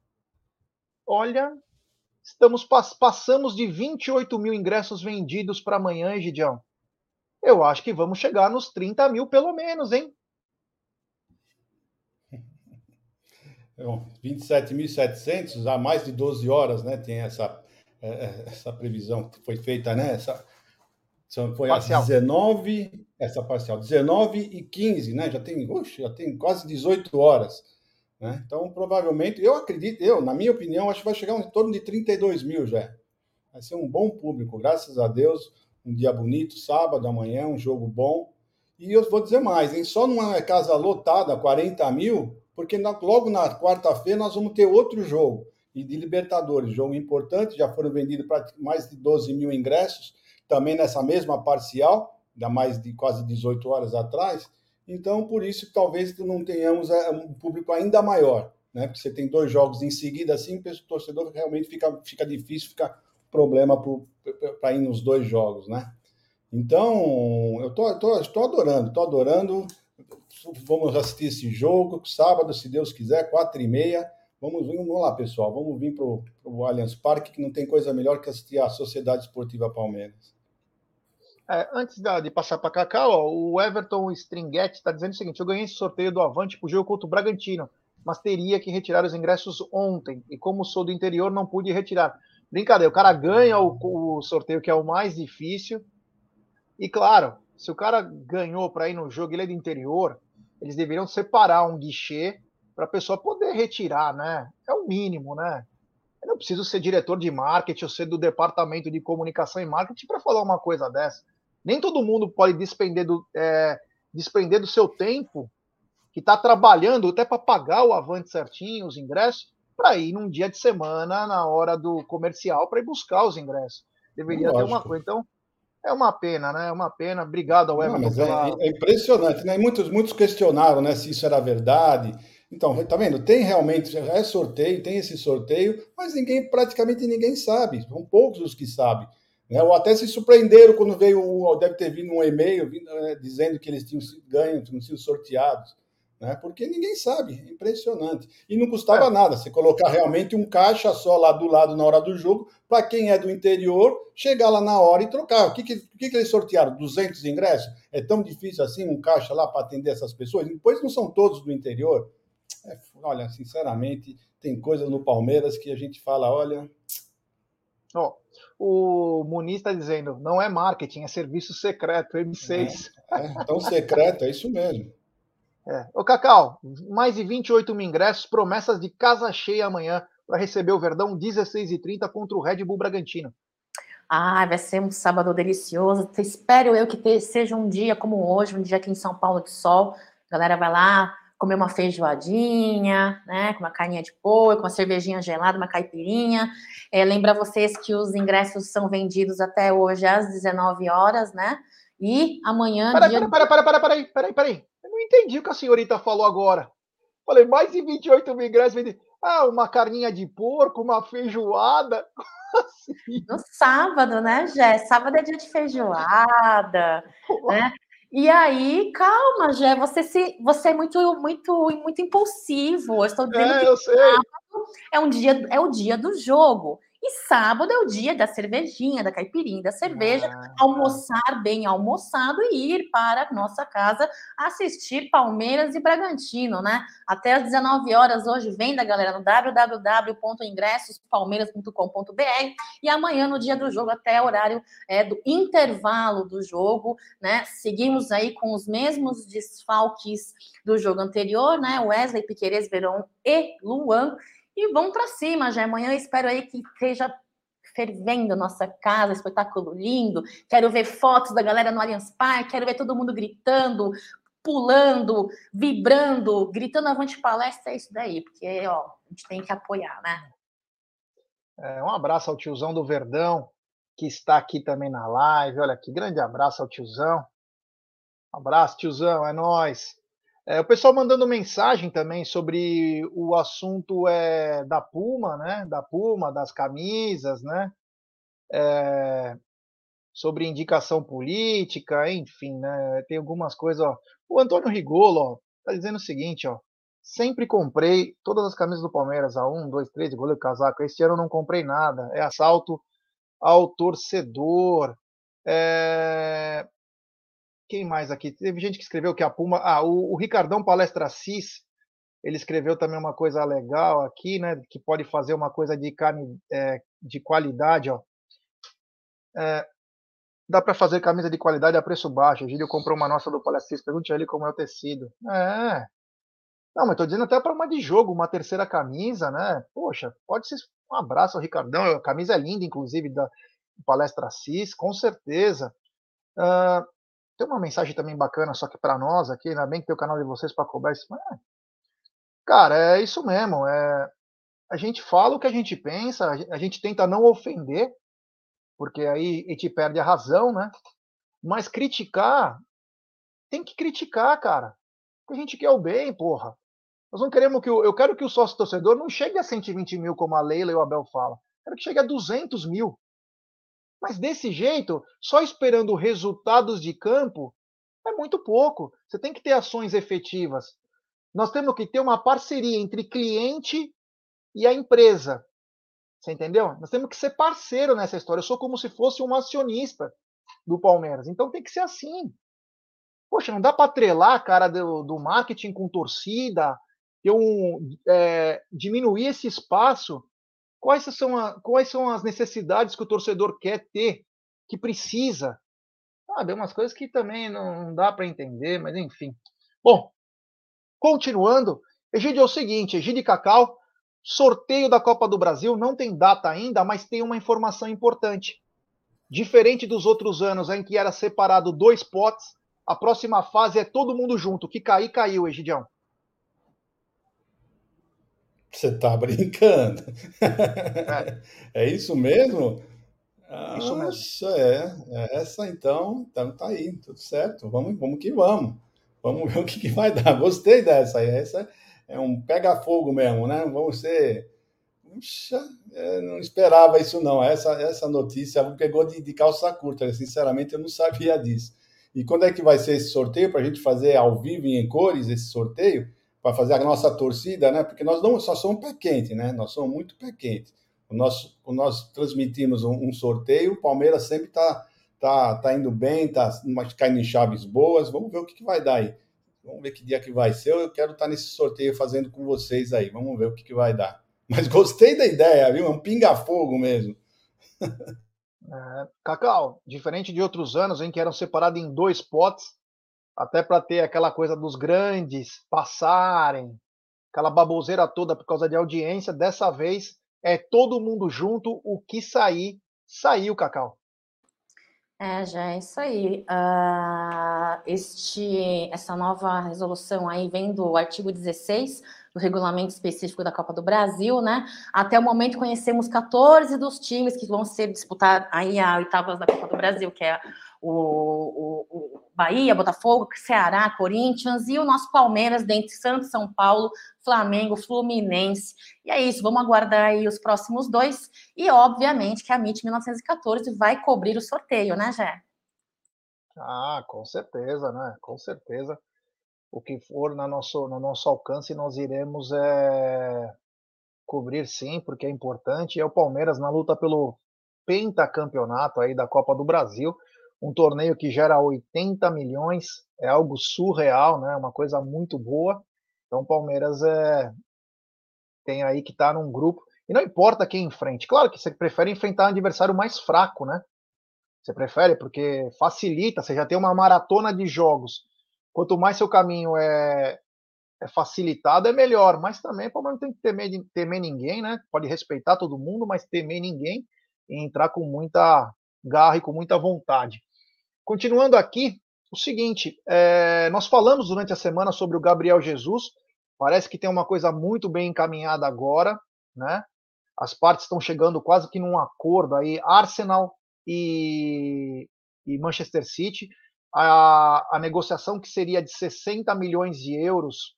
olha, estamos passamos de 28 mil ingressos vendidos para amanhã, Gidião. Eu acho que vamos chegar nos 30 mil pelo menos, hein? (laughs) 27.700 há mais de 12 horas, né? Tem essa, é, é, essa previsão que foi feita, né? Essa, foi parcial. às 19, essa parcial, 19 e 15, né? Já tem, oxe, já tem quase 18 horas. Né? Então, provavelmente, eu acredito, eu, na minha opinião, acho que vai chegar em torno de 32 mil já. Vai ser um bom público, graças a Deus. um dia bonito, sábado, amanhã, um jogo bom. E eu vou dizer mais, hein? Só numa casa lotada, 40 mil, porque na, logo na quarta-feira nós vamos ter outro jogo e de Libertadores, jogo importante, já foram vendidos mais de 12 mil ingressos, também nessa mesma parcial, da mais de quase 18 horas atrás. Então, por isso, talvez não tenhamos é, um público ainda maior, né? Porque você tem dois jogos em seguida, assim, o torcedor realmente fica, fica difícil, fica problema para ir nos dois jogos, né? Então, eu tô, tô, tô adorando, tô adorando. Vamos assistir esse jogo sábado, se Deus quiser, quatro e meia. Vamos, vamos lá, pessoal. Vamos vir para o Allianz Parque, que não tem coisa melhor que assistir a Sociedade Esportiva Palmeiras. É, antes de passar para Cacau, ó, o Everton Stringhetti está dizendo o seguinte: eu ganhei esse sorteio do Avante para o jogo contra o Bragantino, mas teria que retirar os ingressos ontem. E como sou do interior, não pude retirar. Brincadeira, o cara ganha o, o sorteio que é o mais difícil e claro, se o cara ganhou para ir no jogo, ele é do interior, eles deveriam separar um guichê para a pessoa poder retirar, né? É o mínimo, né? Eu não preciso ser diretor de marketing ou ser do departamento de comunicação e marketing para falar uma coisa dessa. Nem todo mundo pode despender do, é, despender do seu tempo, que está trabalhando até para pagar o avante certinho, os ingressos, para ir num dia de semana, na hora do comercial, para ir buscar os ingressos. Deveria Lógico. ter uma coisa. Então, é uma pena, né? É uma pena. Obrigado ao Everton. Não, pela... é, é, impressionante, né? Muitos, muitos questionaram né, se isso era verdade. Então, tá vendo? Tem realmente, é sorteio, tem esse sorteio, mas ninguém, praticamente ninguém sabe. São poucos os que sabem. Né? Ou até se surpreenderam quando veio, deve ter vindo um e-mail né, dizendo que eles tinham ganho, tinham sido sorteados né? Porque ninguém sabe, é impressionante. E não custava é. nada você colocar realmente um caixa só lá do lado na hora do jogo, para quem é do interior, chegar lá na hora e trocar. O que, que, o que, que eles sortearam? 200 ingressos? É tão difícil assim um caixa lá para atender essas pessoas? Depois não são todos do interior. É, olha, sinceramente, tem coisas no Palmeiras que a gente fala, olha. Oh, o Muniz está dizendo, não é marketing, é serviço secreto, M6. É, é, tão secreto, é isso mesmo. É. Ô, Cacau, mais de 28 mil ingressos, promessas de casa cheia amanhã para receber o Verdão 16h30 contra o Red Bull Bragantino. Ah, vai ser um sábado delicioso. Espero eu que seja um dia como hoje, um dia aqui em São Paulo de sol. A galera vai lá comer uma feijoadinha, né, com uma carninha de porco, com uma cervejinha gelada, uma caipirinha. É, lembra vocês que os ingressos são vendidos até hoje às 19 horas, né? E amanhã. Peraí, dia... peraí, peraí, peraí, peraí, peraí, peraí não entendi o que a senhorita falou agora. Falei, mais de 28 mil ingressos vendidos. Ah, uma carninha de porco, uma feijoada. (laughs) Assim. No sábado, né, Jé? Sábado é dia de feijoada, né? E aí, calma, Jé, você se, você é muito, muito, muito impulsivo. Eu estou dizendo é, que eu sei. é um dia, é o dia do jogo. E sábado é o dia da cervejinha, da caipirinha, da cerveja, ah, almoçar bem almoçado e ir para nossa casa assistir Palmeiras e Bragantino, né? Até às 19 horas hoje, venda, galera, no www.ingressospalmeiras.com.br e amanhã, no dia do jogo, até o horário é, do intervalo do jogo, né? Seguimos aí com os mesmos desfalques do jogo anterior, né? Wesley, Piqueires, Verão e Luan. E vamos para cima já. Amanhã eu espero aí que esteja fervendo nossa casa, espetáculo lindo. Quero ver fotos da galera no Allianz Parque, quero ver todo mundo gritando, pulando, vibrando, gritando avante palestra, é isso daí, porque ó, a gente tem que apoiar, né? É, um abraço ao tiozão do Verdão, que está aqui também na live. Olha que grande abraço ao tiozão. Um abraço, tiozão, é nós. É, o pessoal mandando mensagem também sobre o assunto é, da Puma, né? Da Puma, das camisas, né? É, sobre indicação política, enfim, né? Tem algumas coisas, ó. O Antônio Rigolo, ó, tá dizendo o seguinte, ó. Sempre comprei todas as camisas do Palmeiras, a 1, 2, 3, de goleiro casaco. Este ano não comprei nada. É assalto ao torcedor. É... Quem mais aqui? Teve gente que escreveu que a Puma. Ah, o, o Ricardão Palestra Cis, ele escreveu também uma coisa legal aqui, né? Que pode fazer uma coisa de carne é, de qualidade, ó. É, dá para fazer camisa de qualidade a preço baixo. O Gílio comprou uma nossa do Palestra Cis, pergunte a ele como é o tecido. É. Não, mas tô dizendo até para uma de jogo, uma terceira camisa, né? Poxa, pode ser um abraço ao Ricardão. A camisa é linda, inclusive, da, Palestra Assis, com certeza. Uh, tem uma mensagem também bacana, só que para nós aqui, ainda bem que tem o canal de vocês para cobrar isso. É, cara, é isso mesmo. É, a gente fala o que a gente pensa, a gente tenta não ofender, porque aí a gente perde a razão, né? Mas criticar, tem que criticar, cara. Porque a gente quer o bem, porra. Nós não queremos que o, eu quero que o sócio torcedor não chegue a 120 mil, como a Leila e o Abel falam. Quero que chegue a 200 mil. Mas desse jeito, só esperando resultados de campo, é muito pouco. Você tem que ter ações efetivas. Nós temos que ter uma parceria entre cliente e a empresa. Você entendeu? Nós temos que ser parceiro nessa história. Eu sou como se fosse um acionista do Palmeiras. Então tem que ser assim. Poxa, não dá para atrelar a cara do, do, marketing com torcida, eu é, diminuir esse espaço. Quais são, a, quais são as necessidades que o torcedor quer ter, que precisa? Sabe, umas coisas que também não dá para entender, mas enfim. Bom, continuando, Egídio é o seguinte, Egídio Cacau, Sorteio da Copa do Brasil não tem data ainda, mas tem uma informação importante. Diferente dos outros anos em que era separado dois potes, a próxima fase é todo mundo junto. Que cair, caiu, Egidião. Você tá brincando? É, (laughs) é isso mesmo? Isso mesmo. É. é. Essa então, então tá aí, tudo certo. Vamos, vamos que vamos. Vamos ver (laughs) o que, que vai dar. Gostei dessa aí. Essa é um pega-fogo mesmo, né? Vamos ser. Puxa, não esperava isso, não. Essa, essa notícia me pegou de, de calça curta. Sinceramente, eu não sabia disso. E quando é que vai ser esse sorteio? Para a gente fazer ao vivo e em cores esse sorteio? Para fazer a nossa torcida, né? Porque nós não só somos pé quente, né? Nós somos muito pé quente. O nosso, o nós transmitimos um, um sorteio, o Palmeiras sempre está tá, tá indo bem, está caindo em chaves boas. Vamos ver o que, que vai dar aí. Vamos ver que dia que vai ser. Eu quero estar nesse sorteio fazendo com vocês aí. Vamos ver o que, que vai dar. Mas (laughs) gostei da ideia, viu? É um pinga-fogo mesmo. (laughs) É, Cacau, diferente de outros anos em que eram separados em dois potes, até para ter aquela coisa dos grandes passarem, aquela baboseira toda por causa de audiência, dessa vez é todo mundo junto, o que sair, saiu, Cacau. É, já é isso aí. Uh, este, essa nova resolução aí vem do artigo 16 do regulamento específico da Copa do Brasil, né? Até o momento conhecemos 14 dos times que vão ser disputados aí a oitavas da Copa do Brasil, que é o, o, o, Bahia, Botafogo, Ceará, Corinthians e o nosso Palmeiras, dentre Santos, São Paulo, Flamengo, Fluminense. E é isso, vamos aguardar aí os próximos dois. E, obviamente, que a MIT 1914 vai cobrir o sorteio, né, Jé? Ah, com certeza, né? Com certeza. O que for no nosso, no nosso alcance, nós iremos é, cobrir sim, porque é importante. E é o Palmeiras na luta pelo pentacampeonato aí da Copa do Brasil um torneio que gera 80 milhões, é algo surreal, né? Uma coisa muito boa. Então o Palmeiras é tem aí que estar tá num grupo e não importa quem enfrente. Claro que você prefere enfrentar um adversário mais fraco, né? Você prefere porque facilita, você já tem uma maratona de jogos. Quanto mais seu caminho é, é facilitado, é melhor. Mas também o Palmeiras não tem que temer, temer ninguém, né? Pode respeitar todo mundo, mas temer ninguém e entrar com muita garra e com muita vontade. Continuando aqui, o seguinte: é, nós falamos durante a semana sobre o Gabriel Jesus. Parece que tem uma coisa muito bem encaminhada agora, né? As partes estão chegando quase que num acordo aí, Arsenal e, e Manchester City. A, a negociação que seria de 60 milhões de euros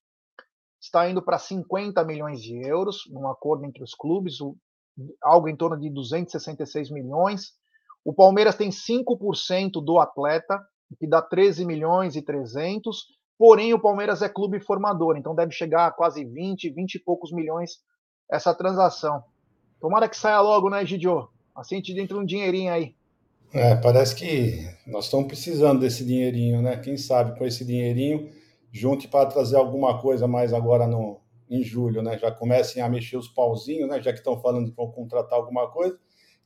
está indo para 50 milhões de euros, num acordo entre os clubes, algo em torno de 266 milhões. O Palmeiras tem 5% do atleta, que dá 13 milhões e 300, porém o Palmeiras é clube formador, então deve chegar a quase 20, 20 e poucos milhões essa transação. Tomara que saia logo, né, Gidio? Assim a gente entra um dinheirinho aí. É, parece que nós estamos precisando desse dinheirinho, né? Quem sabe com esse dinheirinho, junte para trazer alguma coisa mais agora no, em julho, né? Já comecem a mexer os pauzinhos, né? Já que estão falando que vão contratar alguma coisa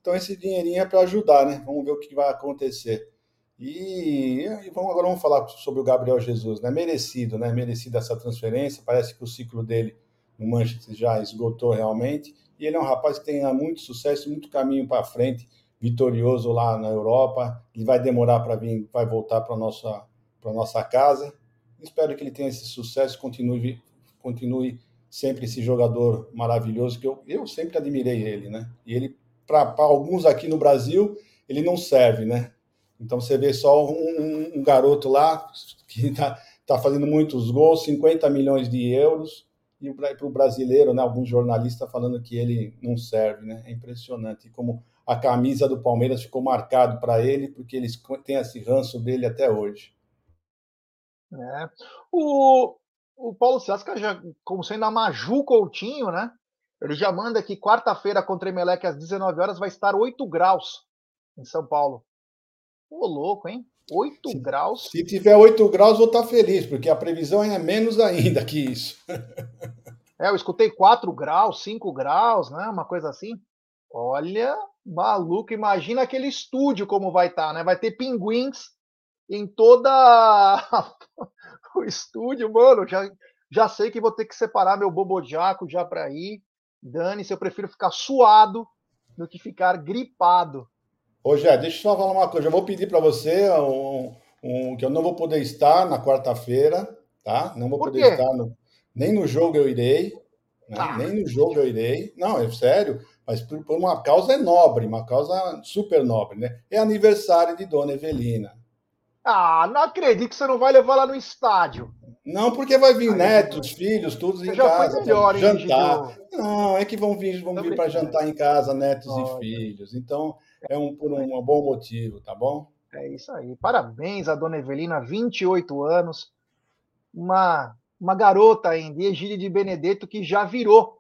então, esse dinheirinho é para ajudar, né? Vamos ver o que vai acontecer. E, e vamos, agora vamos falar sobre o Gabriel Jesus, né? Merecido, né? Merecido essa transferência. Parece que o ciclo dele no Manchester já esgotou realmente. E ele é um rapaz que tem muito sucesso, muito caminho para frente vitorioso lá na Europa. Ele vai demorar para vir, vai voltar para nossa para nossa casa. Espero que ele tenha esse sucesso, continue continue sempre esse jogador maravilhoso que eu, eu sempre admirei ele, né? E ele para alguns aqui no Brasil ele não serve, né? Então você vê só um, um garoto lá que está tá fazendo muitos gols, 50 milhões de euros, e para o brasileiro, né, alguns jornalistas falando que ele não serve, né? É impressionante como a camisa do Palmeiras ficou marcado para ele, porque eles têm esse ranço dele até hoje. É. O, o Paulo César já, como sendo a Maju Coutinho, né? Ele já manda que quarta-feira contra o Emelec às 19 horas vai estar 8 graus em São Paulo. Ô, louco, hein? 8 se, graus. Se tiver 8 graus, vou estar feliz, porque a previsão é menos ainda que isso. é, eu escutei 4 graus, 5 graus, né? Uma coisa assim. Olha, maluco, imagina aquele estúdio como vai estar, né? Vai ter pinguins em toda (laughs) o estúdio, mano. Já, já sei que vou ter que separar meu bobojaco já para ir. Dane-se, eu prefiro ficar suado do que ficar gripado. Ô, Jé, deixa eu só falar uma coisa. Eu vou pedir para você um, um, que eu não vou poder estar na quarta-feira, tá? Não vou poder estar no, nem no jogo eu irei, né? Ah. nem no jogo eu irei. Não, é sério, mas por, por uma causa nobre, uma causa super nobre, né? É aniversário de Dona Evelina. Ah, não acredito que você não vai levar lá no estádio. Não, porque vai vir Aí, netos, filhos, todos em casa, melhor, hein, jantar. Não, é que vão vir, vão vir para jantar em casa, netos Olha. e filhos. Então, é um por um, bom motivo, tá bom? É isso aí. Parabéns a dona Evelina, 28 anos. Uma, uma garota ainda, e Egílio de Benedetto, que já virou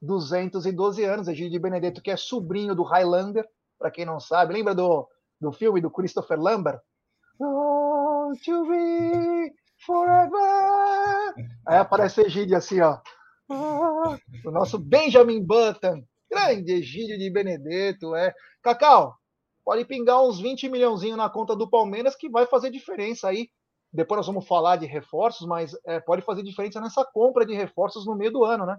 212 anos. Egílio de Benedetto, que é sobrinho do Highlander, para quem não sabe. Lembra do, do filme do Christopher Lambert? Be forever. Aí aparece Egílio assim, ó. O nosso Benjamin Button. Grande Egílio de Benedetto, é. Cacau, pode pingar uns 20 milhãozinho na conta do Palmeiras que vai fazer diferença aí. Depois nós vamos falar de reforços, mas é, pode fazer diferença nessa compra de reforços no meio do ano, né?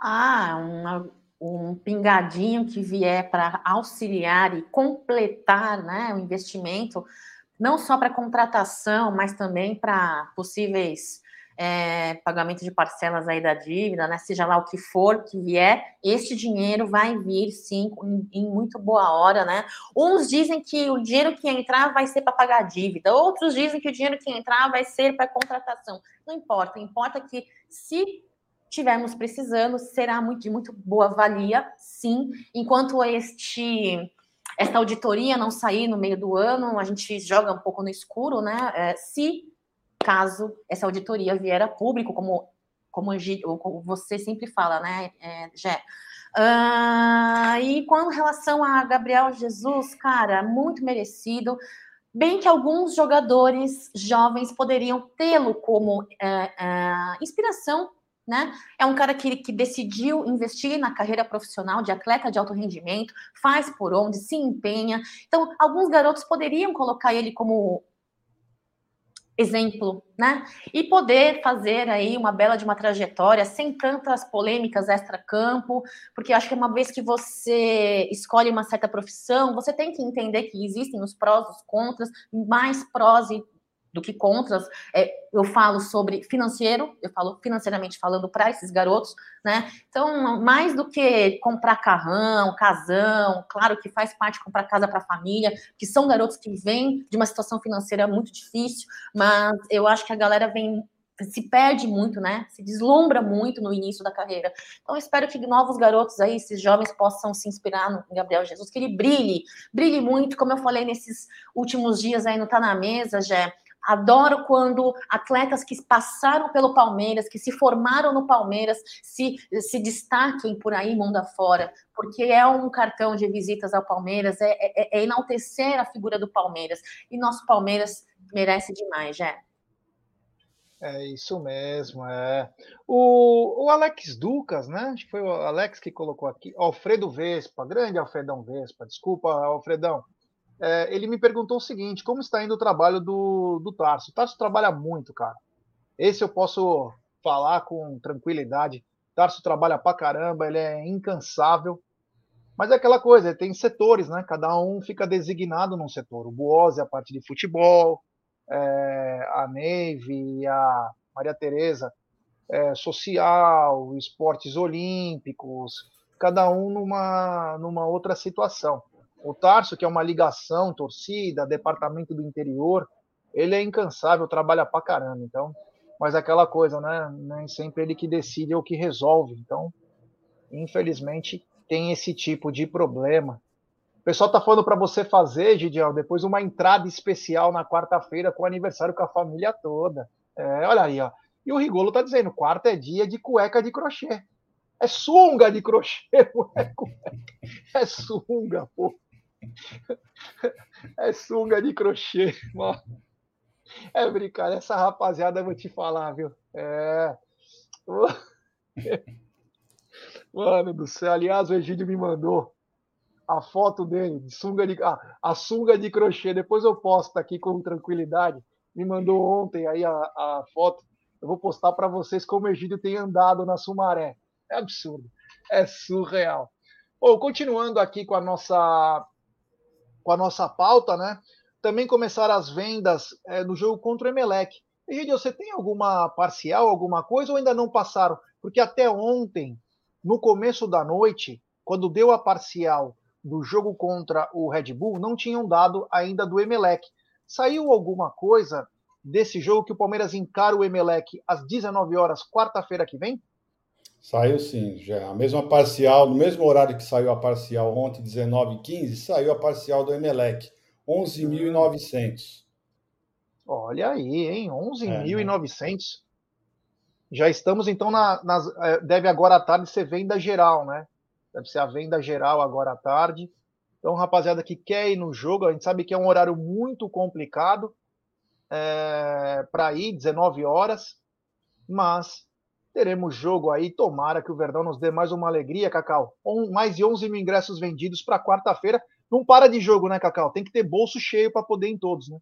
Ah, uma, um pingadinho que vier para auxiliar e completar né, o investimento, não só para contratação, mas também para possíveis é, de parcelas aí da dívida, né? Seja lá o que for que vier, este dinheiro vai vir sim em, em muito boa hora, né? Uns dizem que o dinheiro que entrar vai ser para pagar a dívida, outros dizem que o dinheiro que entrar vai ser para contratação. Não importa, importa que se tivermos precisando, será muito, de muito boa valia, sim. Enquanto este esta auditoria não sair no meio do ano, a gente joga um pouco no escuro, né? É, se caso essa auditoria vier a público, como, como, como você sempre fala, né, é, Jé? Uh, e com relação a Gabriel Jesus, cara, muito merecido. Bem que alguns jogadores jovens poderiam tê-lo como é, é, inspiração né? É um cara que, que decidiu investir na carreira profissional de atleta de alto rendimento, faz por onde, se empenha. Então, alguns garotos poderiam colocar ele como exemplo, né? E poder fazer aí uma bela de uma trajetória sem tantas polêmicas extra-campo, porque acho que uma vez que você escolhe uma certa profissão, você tem que entender que existem os prós, os contras, mais prós e do que contras. É, eu falo sobre financeiro, eu falo financeiramente falando para esses garotos, né? Então, mais do que comprar carrão, casão, claro que faz parte comprar casa para a família, que são garotos que vêm de uma situação financeira muito difícil, mas eu acho que a galera vem se perde muito, né? Se deslumbra muito no início da carreira. Então, espero que novos garotos aí, esses jovens, possam se inspirar no Gabriel Jesus, que ele brilhe, brilhe muito, como eu falei nesses últimos dias aí no Tá na Mesa, já Adoro quando atletas que passaram pelo Palmeiras, que se formaram no Palmeiras, se, se destaquem por aí mundo afora, porque é um cartão de visitas ao Palmeiras, é, é, é enaltecer a figura do Palmeiras. E nosso Palmeiras merece demais, já. É isso mesmo, é. O, o Alex Ducas, né? Acho que foi o Alex que colocou aqui. Alfredo Vespa, grande Alfredão Vespa, desculpa, Alfredão é, ele me perguntou o seguinte: como está indo o trabalho do, do Tarso? O Tarso trabalha muito, cara. Esse eu posso falar com tranquilidade. O Tarso trabalha pra caramba, ele é incansável. Mas é aquela coisa, tem setores, né? Cada um fica designado num setor. O Buose é a parte de futebol, é, a Neve a Maria Tereza é, social, esportes olímpicos, cada um numa, numa outra situação. O Tarso, que é uma ligação, torcida, departamento do interior, ele é incansável, trabalha pra caramba. Então, mas é aquela coisa, né? Nem sempre ele que decide ou que resolve. Então, infelizmente, tem esse tipo de problema. O pessoal está falando para você fazer, Gidiel, depois uma entrada especial na quarta-feira com aniversário com a família toda. É, olha aí, ó. E o Rigolo está dizendo, quarta é dia de cueca de crochê. É sunga de crochê, (laughs) não é. É sunga, pô. É sunga de crochê, mano. É brincadeira. Essa rapaziada, eu vou te falar, viu? É. (laughs) Mano do céu. Aliás, o Egídio me mandou a foto dele, de sunga de, ah, a sunga de crochê. Depois eu posto aqui com tranquilidade. Me mandou ontem aí a, a foto. Eu vou postar para vocês como o Egídio tem andado na Sumaré. É absurdo. É surreal. Bom, continuando aqui com a nossa com a nossa pauta, né? Também começaram as vendas é, no jogo contra o Emelec. Egídio, você tem alguma parcial, alguma coisa ou ainda não passaram? Porque até ontem no começo da noite, quando deu a parcial do jogo contra o Red Bull, não tinham dado ainda do Emelec. Saiu alguma coisa desse jogo que o Palmeiras encara o Emelec às 19 horas, quarta-feira que vem? Saiu sim, já. A mesma parcial, no mesmo horário que saiu a parcial ontem, 19h15, saiu a parcial do Emelec, 11.900. Olha aí, hein? 11.900. É, né? Já estamos, então, na, nas, é, deve agora à tarde ser venda geral, né? Deve ser a venda geral agora à tarde. Então, rapaziada que quer ir no jogo, a gente sabe que é um horário muito complicado é, para ir, 19 horas, mas teremos jogo aí. Tomara que o Verdão nos dê mais uma alegria, Cacau. Um, mais de 11 mil ingressos vendidos para quarta-feira. Não para de jogo, né, Cacau? Tem que ter bolso cheio para poder ir em todos, né?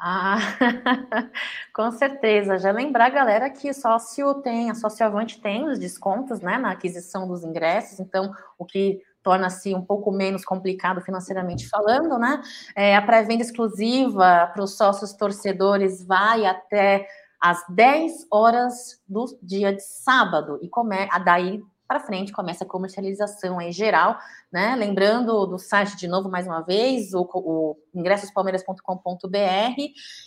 Ah, (laughs) com certeza. Já lembrar, galera, que sócio tem, a sócio-avante tem os descontos né, na aquisição dos ingressos, então o que torna-se um pouco menos complicado financeiramente falando, né? É, a pré-venda exclusiva para os sócios torcedores vai até às 10 horas do dia de sábado, e come, daí para frente começa a comercialização em geral, né? Lembrando do site de novo mais uma vez, o, o ingressospalmeiras.com.br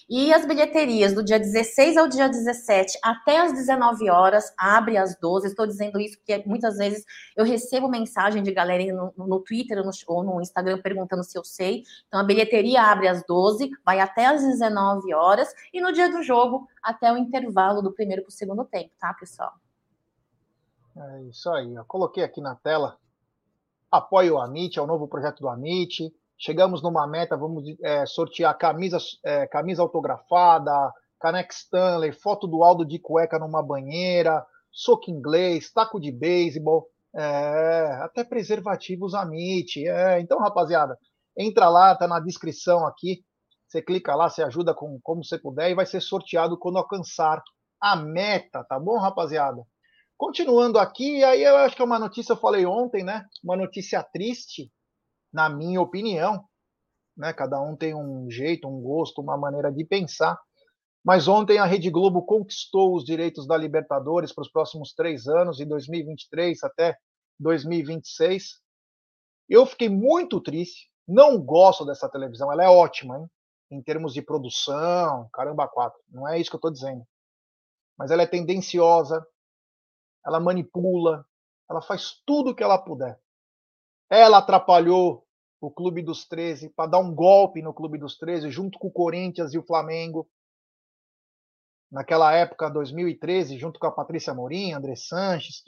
e as bilheterias do dia 16 ao dia 17 até as 19 horas, abre às 12. Estou dizendo isso porque muitas vezes eu recebo mensagem de galera no, no Twitter no, ou no Instagram perguntando se eu sei. Então a bilheteria abre às 12, vai até às 19 horas e no dia do jogo até o intervalo do primeiro para o segundo tempo, tá, pessoal? É isso aí. Eu coloquei aqui na tela. Apoio o Amit, é o novo projeto do Amit. Chegamos numa meta, vamos é, sortear camisa, é, camisa autografada, caneca Stanley, foto do Aldo de cueca numa banheira, soco inglês, taco de beisebol, é, até preservativos Amit. É, então, rapaziada, entra lá, tá na descrição aqui. Você clica lá, você ajuda com como você puder e vai ser sorteado quando alcançar a meta, tá bom, rapaziada? Continuando aqui, aí eu acho que é uma notícia, eu falei ontem, né? Uma notícia triste, na minha opinião. Né? Cada um tem um jeito, um gosto, uma maneira de pensar. Mas ontem a Rede Globo conquistou os direitos da Libertadores para os próximos três anos, de 2023 até 2026. Eu fiquei muito triste. Não gosto dessa televisão. Ela é ótima, hein? em termos de produção, caramba, quatro. Não é isso que eu estou dizendo. Mas ela é tendenciosa, ela manipula, ela faz tudo o que ela puder. Ela atrapalhou o Clube dos 13 para dar um golpe no Clube dos 13, junto com o Corinthians e o Flamengo. Naquela época, 2013, junto com a Patrícia Morim, André Sanches,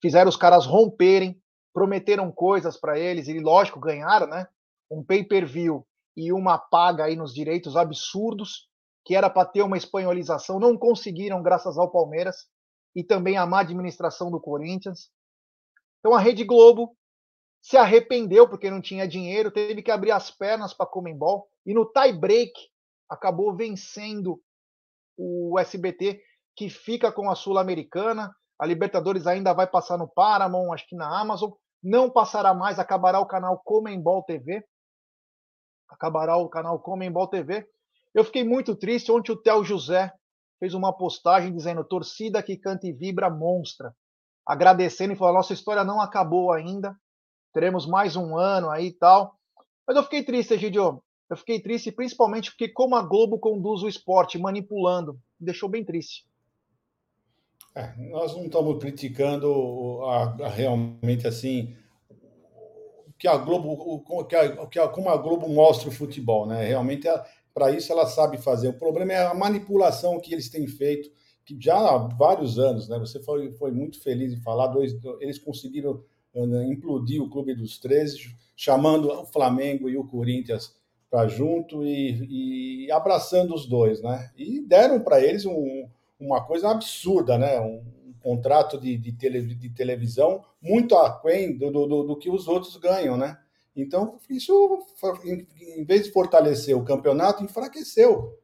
fizeram os caras romperem, prometeram coisas para eles e, lógico, ganharam, né? Um pay-per-view e uma paga aí nos direitos absurdos, que era para ter uma espanholização, não conseguiram graças ao Palmeiras e também a má administração do Corinthians. Então a Rede Globo se arrependeu porque não tinha dinheiro, teve que abrir as pernas para a Comembol e no tie break acabou vencendo o SBT, que fica com a Sul-Americana. A Libertadores ainda vai passar no Paramount, acho que na Amazon, não passará mais, acabará o canal Comembol TV. Acabará o canal Comembol TV. Eu fiquei muito triste. Ontem o Theo José fez uma postagem dizendo: torcida que canta e vibra monstra. Agradecendo e falou: nossa história não acabou ainda. Teremos mais um ano aí e tal. Mas eu fiquei triste, Egidio. Eu fiquei triste principalmente porque como a Globo conduz o esporte, manipulando. Me deixou bem triste. É, nós não estamos criticando a, a, realmente assim que a Globo, que a, que a, como a Globo mostra o futebol, né? Realmente, para isso ela sabe fazer. O problema é a manipulação que eles têm feito, que já há vários anos, né? Você foi, foi muito feliz em falar, dois, eles conseguiram uh, implodir o Clube dos 13, chamando o Flamengo e o Corinthians para junto e, e, abraçando os dois, né? E deram para eles um, uma coisa absurda, né? Um, um contrato de, de, tele, de, televisão muito aquém do, do, do, que os outros ganham, né? Então, isso, em vez de fortalecer o campeonato, enfraqueceu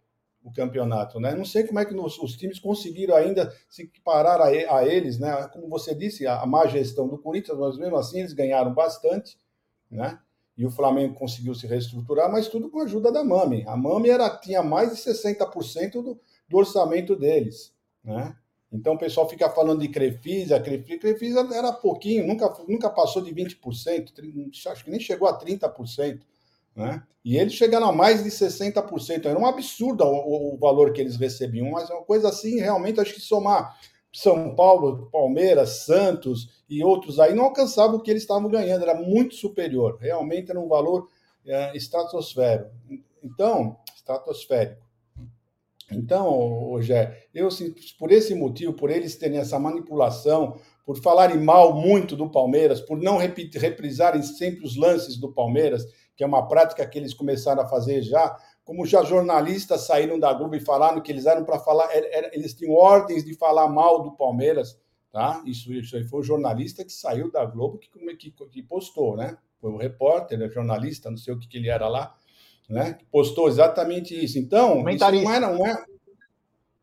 o campeonato, né? Não sei como é que nos, os times conseguiram ainda se equiparar a, a, eles, né? Como você disse, a, a má gestão do Corinthians, mas mesmo assim eles ganharam bastante, né? e o Flamengo conseguiu se reestruturar, mas tudo com a ajuda da Mami. A Mami era, tinha mais de 60% do, do orçamento deles. Né? Então o pessoal fica falando de Crefisa, Crefisa, Crefisa era pouquinho, nunca, nunca passou de 20%, acho que nem chegou a 30%. Né? E eles chegaram a mais de 60%. Era um absurdo o, o valor que eles recebiam, mas é uma coisa assim, realmente, acho que somar São Paulo, Palmeiras, Santos e outros aí não alcançavam o que eles estavam ganhando, era muito superior, realmente era um valor é, estratosférico. Então, estratosférico. Então, Rogério, eu por esse motivo, por eles terem essa manipulação, por falarem mal muito do Palmeiras, por não reprisarem sempre os lances do Palmeiras, que é uma prática que eles começaram a fazer já, como já jornalistas saíram da Globo e falaram que eles eram para falar, eles tinham ordens de falar mal do Palmeiras, Tá? Isso, isso aí foi o jornalista que saiu da Globo que, que, que postou, né? Foi o repórter, né? jornalista, não sei o que, que ele era lá, né? Que postou exatamente isso. Então, comentarista. Isso não, é, não é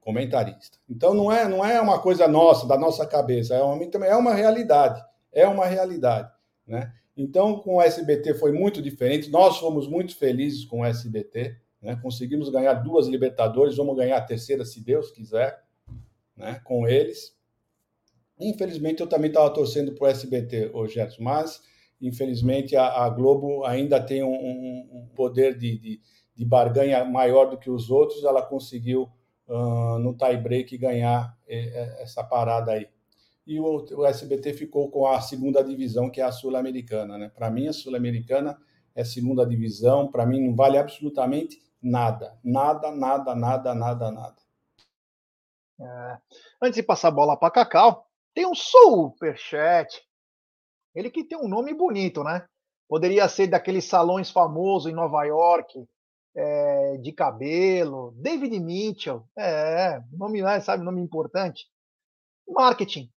comentarista. Então não é, não é uma coisa nossa, da nossa cabeça, é uma, é uma realidade, é uma realidade, né? Então, com o SBT foi muito diferente. Nós fomos muito felizes com o SBT, né? Conseguimos ganhar duas Libertadores, vamos ganhar a terceira, se Deus quiser, né? Com eles. Infelizmente, eu também estava torcendo para o SBT, ô Gerson, mas infelizmente a, a, Globo ainda tem um, um poder de, de, de, barganha maior do que os outros. Ela conseguiu, uh, no tie-break, ganhar essa parada aí. E o, o, SBT ficou com a segunda divisão, que é a Sul-Americana. Né? Para mim, a Sul-Americana é segunda divisão. Para mim, não vale absolutamente nada. Nada, nada, nada, nada, nada. É. Antes de passar a bola para Cacau, tem um superchat. Ele que tem um nome bonito, né? Poderia ser daqueles salões famosos em Nova York, é, de cabelo. David Mitchell. É, nome, sabe, nome importante. Marketing.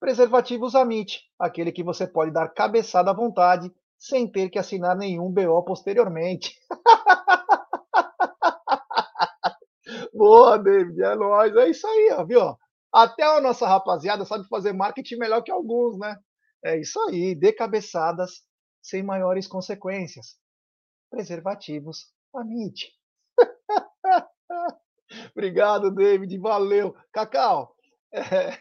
Preservativos Amit, aquele que você pode dar cabeçada à vontade sem ter que assinar nenhum BO posteriormente. (laughs) Boa, David, é nóis. É isso aí, ó, viu? Até a nossa rapaziada sabe fazer marketing melhor que alguns, né? É isso aí, dê cabeçadas sem maiores consequências. Preservativos, Amit. (laughs) Obrigado, David, valeu. Cacau, é...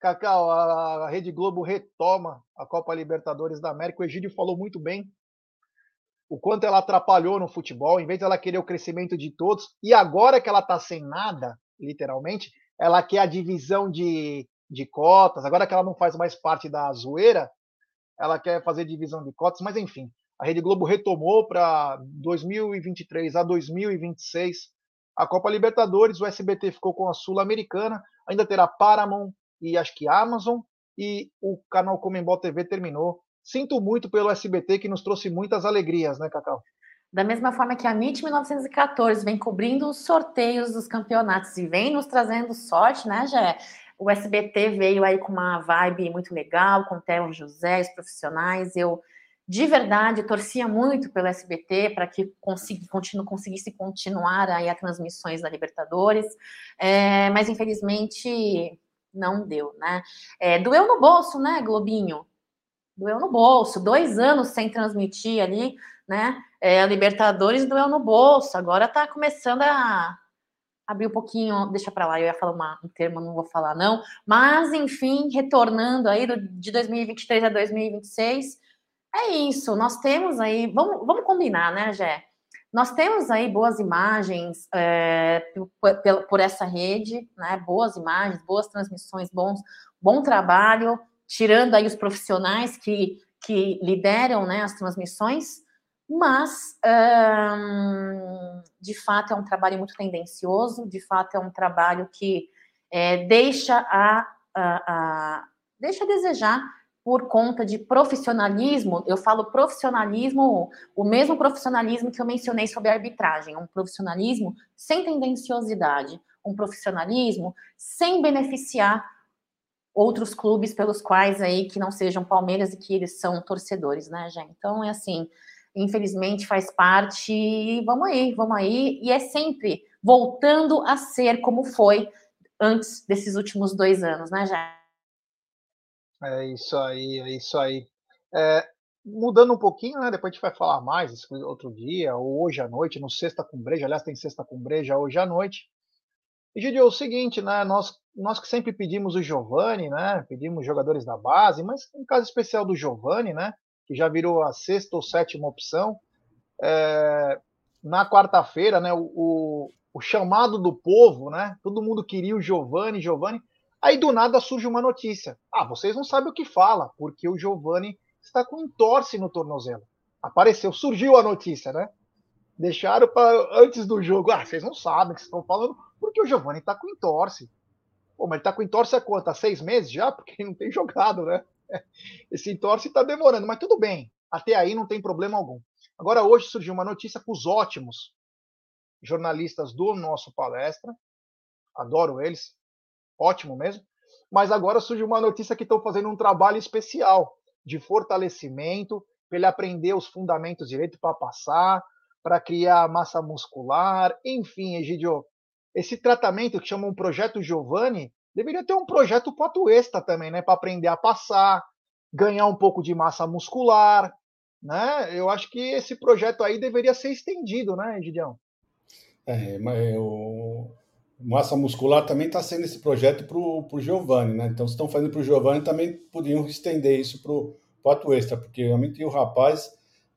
Cacau, a Rede Globo retoma a Copa Libertadores da América. O Egídio falou muito bem o quanto ela atrapalhou no futebol, em vez de ela querer o crescimento de todos, e agora que ela está sem nada, literalmente, ela quer a divisão de, de cotas, agora que ela não faz mais parte da zoeira, ela quer fazer divisão de cotas, mas enfim, a Rede Globo retomou para 2023 a 2026 a Copa Libertadores, o SBT ficou com a Sul-Americana, ainda terá Paramount e acho que Amazon, e o canal Comembol TV terminou. Sinto muito pelo SBT que nos trouxe muitas alegrias, né, Cacau? Da mesma forma que a MIT 1914 vem cobrindo os sorteios dos campeonatos e vem nos trazendo sorte, né, Jé? O SBT veio aí com uma vibe muito legal, com o Theo José, os profissionais. Eu, de verdade, torcia muito pelo SBT para que consegui, continue, conseguisse continuar aí as transmissões da Libertadores, é, mas infelizmente não deu, né? É, doeu no bolso, né, Globinho? doeu no bolso. Dois anos sem transmitir ali, né? É, a Libertadores doeu no bolso. Agora tá começando a abrir um pouquinho, deixa para lá, eu ia falar uma, um termo, não vou falar não. Mas, enfim, retornando aí do, de 2023 a 2026, é isso. Nós temos aí, vamos, vamos combinar, né, Jé? Nós temos aí boas imagens é, por, por, essa rede, né? Boas imagens, boas transmissões, bons, bom trabalho, tirando aí os profissionais que, que lideram né, as transmissões, mas hum, de fato é um trabalho muito tendencioso, de fato é um trabalho que é, deixa a, a, a deixa a desejar por conta de profissionalismo, eu falo profissionalismo, o mesmo profissionalismo que eu mencionei sobre a arbitragem, um profissionalismo sem tendenciosidade, um profissionalismo sem beneficiar outros clubes pelos quais aí que não sejam Palmeiras e que eles são torcedores, né, gente? Então é assim, infelizmente faz parte, vamos aí, vamos aí, e é sempre voltando a ser como foi antes desses últimos dois anos, né, gente? É isso aí, é isso aí. É, mudando um pouquinho, né? Depois a gente vai falar mais outro dia, ou hoje à noite, no Sexta com Breja. Aliás, tem Sexta com Breja hoje à noite. E, Gidio, é o seguinte, né? Nós, nós que sempre pedimos o Giovani, né? Pedimos jogadores da base, mas em caso especial do Giovani, né? Que já virou a sexta ou sétima opção. É, na quarta-feira, né? O, o, o, chamado do povo, né? Todo mundo queria o Giovani, Giovani. Aí do nada surge uma notícia. Ah, vocês não sabem o que fala, porque o Giovani está com entorse no tornozelo. Apareceu, surgiu a notícia, né? Deixaram para antes do jogo. Ah, vocês não sabem o que estão falando, porque o Giovani está com entorse. Pô, mas ele está com entorse há quanto? Há seis meses já? (laughs) Porque ele não tem jogado, né? (laughs) Esse entorse está demorando, mas tudo bem. Até aí não tem problema algum. Agora, hoje surgiu uma notícia com os ótimos jornalistas do nosso palestra. Adoro eles ótimo mesmo. Mas agora surge uma notícia que estão fazendo um trabalho especial de fortalecimento, para ele aprender os fundamentos direito para passar, para criar massa muscular, enfim, Egidio, esse tratamento que chama um projeto Giovanni, deveria ter um projeto Patuesta também, né, para aprender a passar, ganhar um pouco de massa muscular, né? Eu acho que esse projeto aí deveria ser estendido, né, Egidião? É, mas massa muscular também está sendo esse projeto para o Giovanni, né? Então, se estão fazendo para o Giovanni, também podiam estender isso para o Pato Extra, porque realmente o rapaz,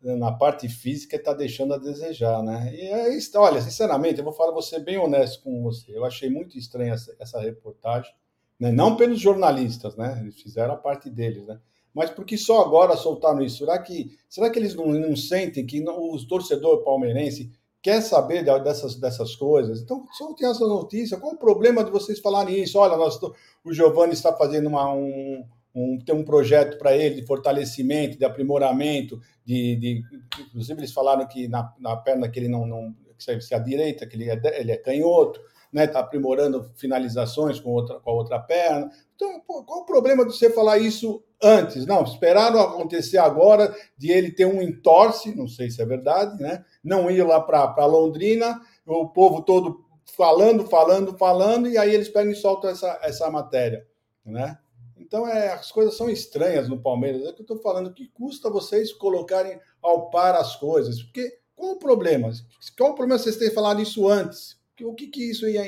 na parte física, está deixando a desejar, né? E é isso, olha, sinceramente, eu vou falar, vou ser bem honesto com você, eu achei muito estranha essa, essa reportagem, né? não pelos jornalistas, né? Eles fizeram a parte deles, né? Mas porque só agora soltaram isso? Será que, será que eles não, não sentem que não, os torcedores palmeirenses quer saber dessas, dessas coisas. Então, soltem essa notícia. Qual o problema de vocês falarem isso? Olha, nós, o Giovanni está fazendo uma, um, um, tem um projeto para ele de fortalecimento, de aprimoramento, de, de, inclusive eles falaram que na, na perna que ele não, não que é a direita, que ele é, ele é canhoto, né, está aprimorando finalizações com, outra, com a outra perna. Então, pô, qual o problema de você falar isso antes? Não, esperaram acontecer agora de ele ter um entorse, não sei se é verdade, né? Não ir lá para Londrina, o povo todo falando, falando, falando, e aí eles pegam e soltam essa, essa matéria, né? Então, é, as coisas são estranhas no Palmeiras. É que eu estou falando que custa vocês colocarem ao par as coisas. Porque qual o problema? Qual o problema vocês terem falado isso antes? O que, que isso ia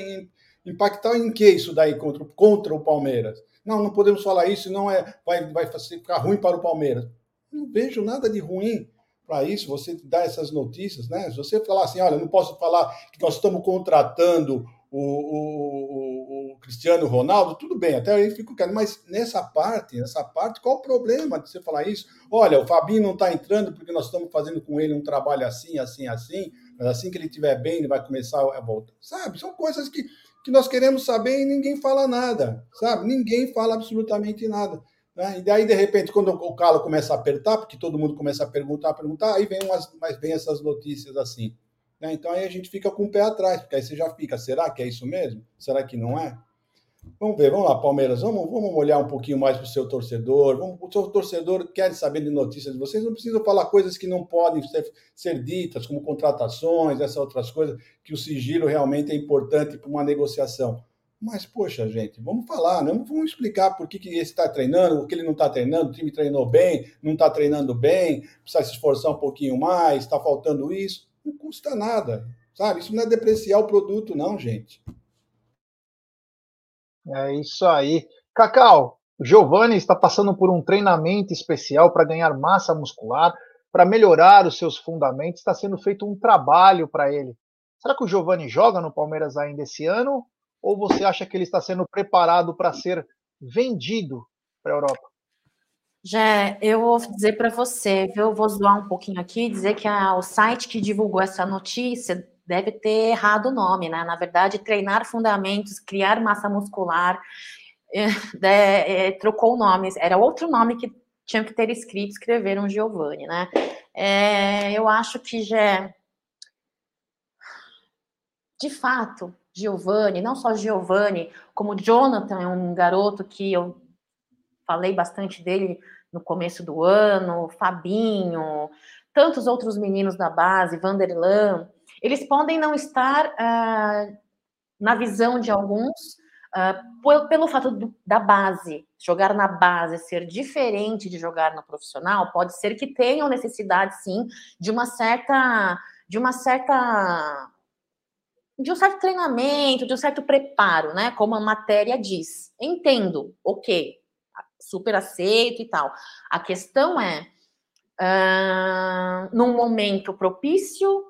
impactar em que isso daí contra, contra o Palmeiras? Não, não podemos falar isso, não é vai, vai ficar ruim para o Palmeiras. Não vejo nada de ruim para isso, você dar essas notícias, né? Se você falar assim, olha, não posso falar que nós estamos contratando o, o, o, Cristiano Ronaldo, tudo bem, até aí fico quieto, mas nessa parte, nessa parte, qual o problema de você falar isso? Olha, o Fabinho não está entrando porque nós estamos fazendo com ele um trabalho assim, assim, assim, mas assim que ele estiver bem, ele vai começar a voltar. Sabe? São coisas que, que nós queremos saber e ninguém fala nada, sabe? Ninguém fala absolutamente nada. Né? E daí, de repente, quando o calo começa a apertar, porque todo mundo começa a perguntar, perguntar, aí vem, umas, mas vem essas notícias assim. Né? Então aí a gente fica com o pé atrás, porque aí você já fica, será que é isso mesmo? Será que não é? Vamos ver, vamos lá, Palmeiras, vamos, vamos olhar um pouquinho mais para o seu torcedor. Vamos, o seu torcedor quer saber de notícias de vocês, não precisa falar coisas que não podem ser, ser ditas, como contratações, essas outras coisas, que o sigilo realmente é importante para uma negociação. Mas, poxa, gente, vamos falar, né? vamos explicar por que, que esse está treinando, o que ele não está treinando, o time treinou bem, não está treinando bem, precisa se esforçar um pouquinho mais, está faltando isso. Não custa nada, sabe? Isso não é depreciar o produto, não, gente. É isso aí. Cacau, Giovanni está passando por um treinamento especial para ganhar massa muscular, para melhorar os seus fundamentos. Está sendo feito um trabalho para ele. Será que o Giovanni joga no Palmeiras ainda esse ano? Ou você acha que ele está sendo preparado para ser vendido para a Europa? Já, eu vou dizer para você, eu vou zoar um pouquinho aqui, dizer que a, o site que divulgou essa notícia deve ter errado o nome, né? Na verdade, treinar fundamentos, criar massa muscular, (laughs) é, é, trocou o nome, era outro nome que tinha que ter escrito, escreveram Giovanni, né? É, eu acho que já, de fato, Giovanni, não só Giovanni, como Jonathan é um garoto que eu falei bastante dele no começo do ano, Fabinho, tantos outros meninos da base, Vanderlan, eles podem não estar uh, na visão de alguns uh, pelo fato do, da base, jogar na base ser diferente de jogar no profissional, pode ser que tenham necessidade, sim, de uma certa de uma certa de um certo treinamento, de um certo preparo, né? Como a matéria diz. Entendo, ok, super aceito e tal. A questão é, uh, num momento propício,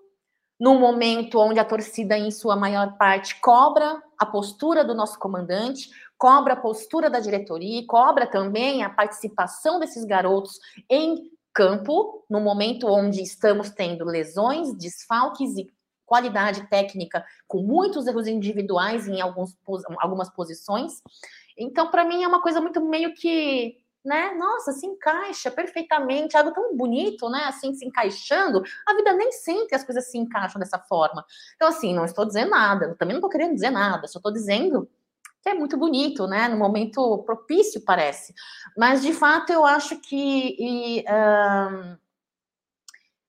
num momento onde a torcida, em sua maior parte, cobra a postura do nosso comandante, cobra a postura da diretoria, cobra também a participação desses garotos em campo, no momento onde estamos tendo lesões, desfalques e qualidade técnica, com muitos erros individuais em alguns, algumas posições. Então, para mim, é uma coisa muito meio que, né? Nossa, se encaixa perfeitamente, algo tão bonito, né? Assim, se encaixando. A vida nem sempre as coisas se encaixam dessa forma. Então, assim, não estou dizendo nada, também não estou querendo dizer nada, só estou dizendo que é muito bonito, né? No momento propício, parece. Mas, de fato, eu acho que. E,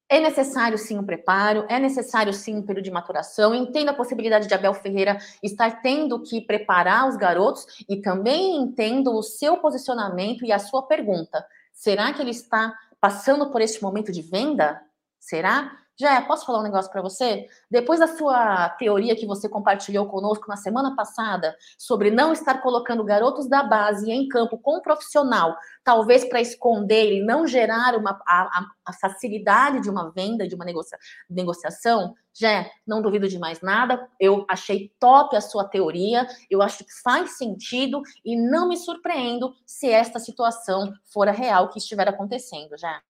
é necessário sim um preparo, é necessário sim um período de maturação. Entendo a possibilidade de Abel Ferreira estar tendo que preparar os garotos e também entendo o seu posicionamento e a sua pergunta. Será que ele está passando por este momento de venda? Será? Já posso falar um negócio para você? Depois da sua teoria que você compartilhou conosco na semana passada sobre não estar colocando garotos da base em campo com um profissional, talvez para esconder e não gerar uma, a, a, facilidade de uma venda, de uma negocia, negociação, já não duvido de mais nada. Eu achei top a sua teoria, eu acho que faz sentido e não me surpreendo se esta situação for a real que estiver acontecendo, já.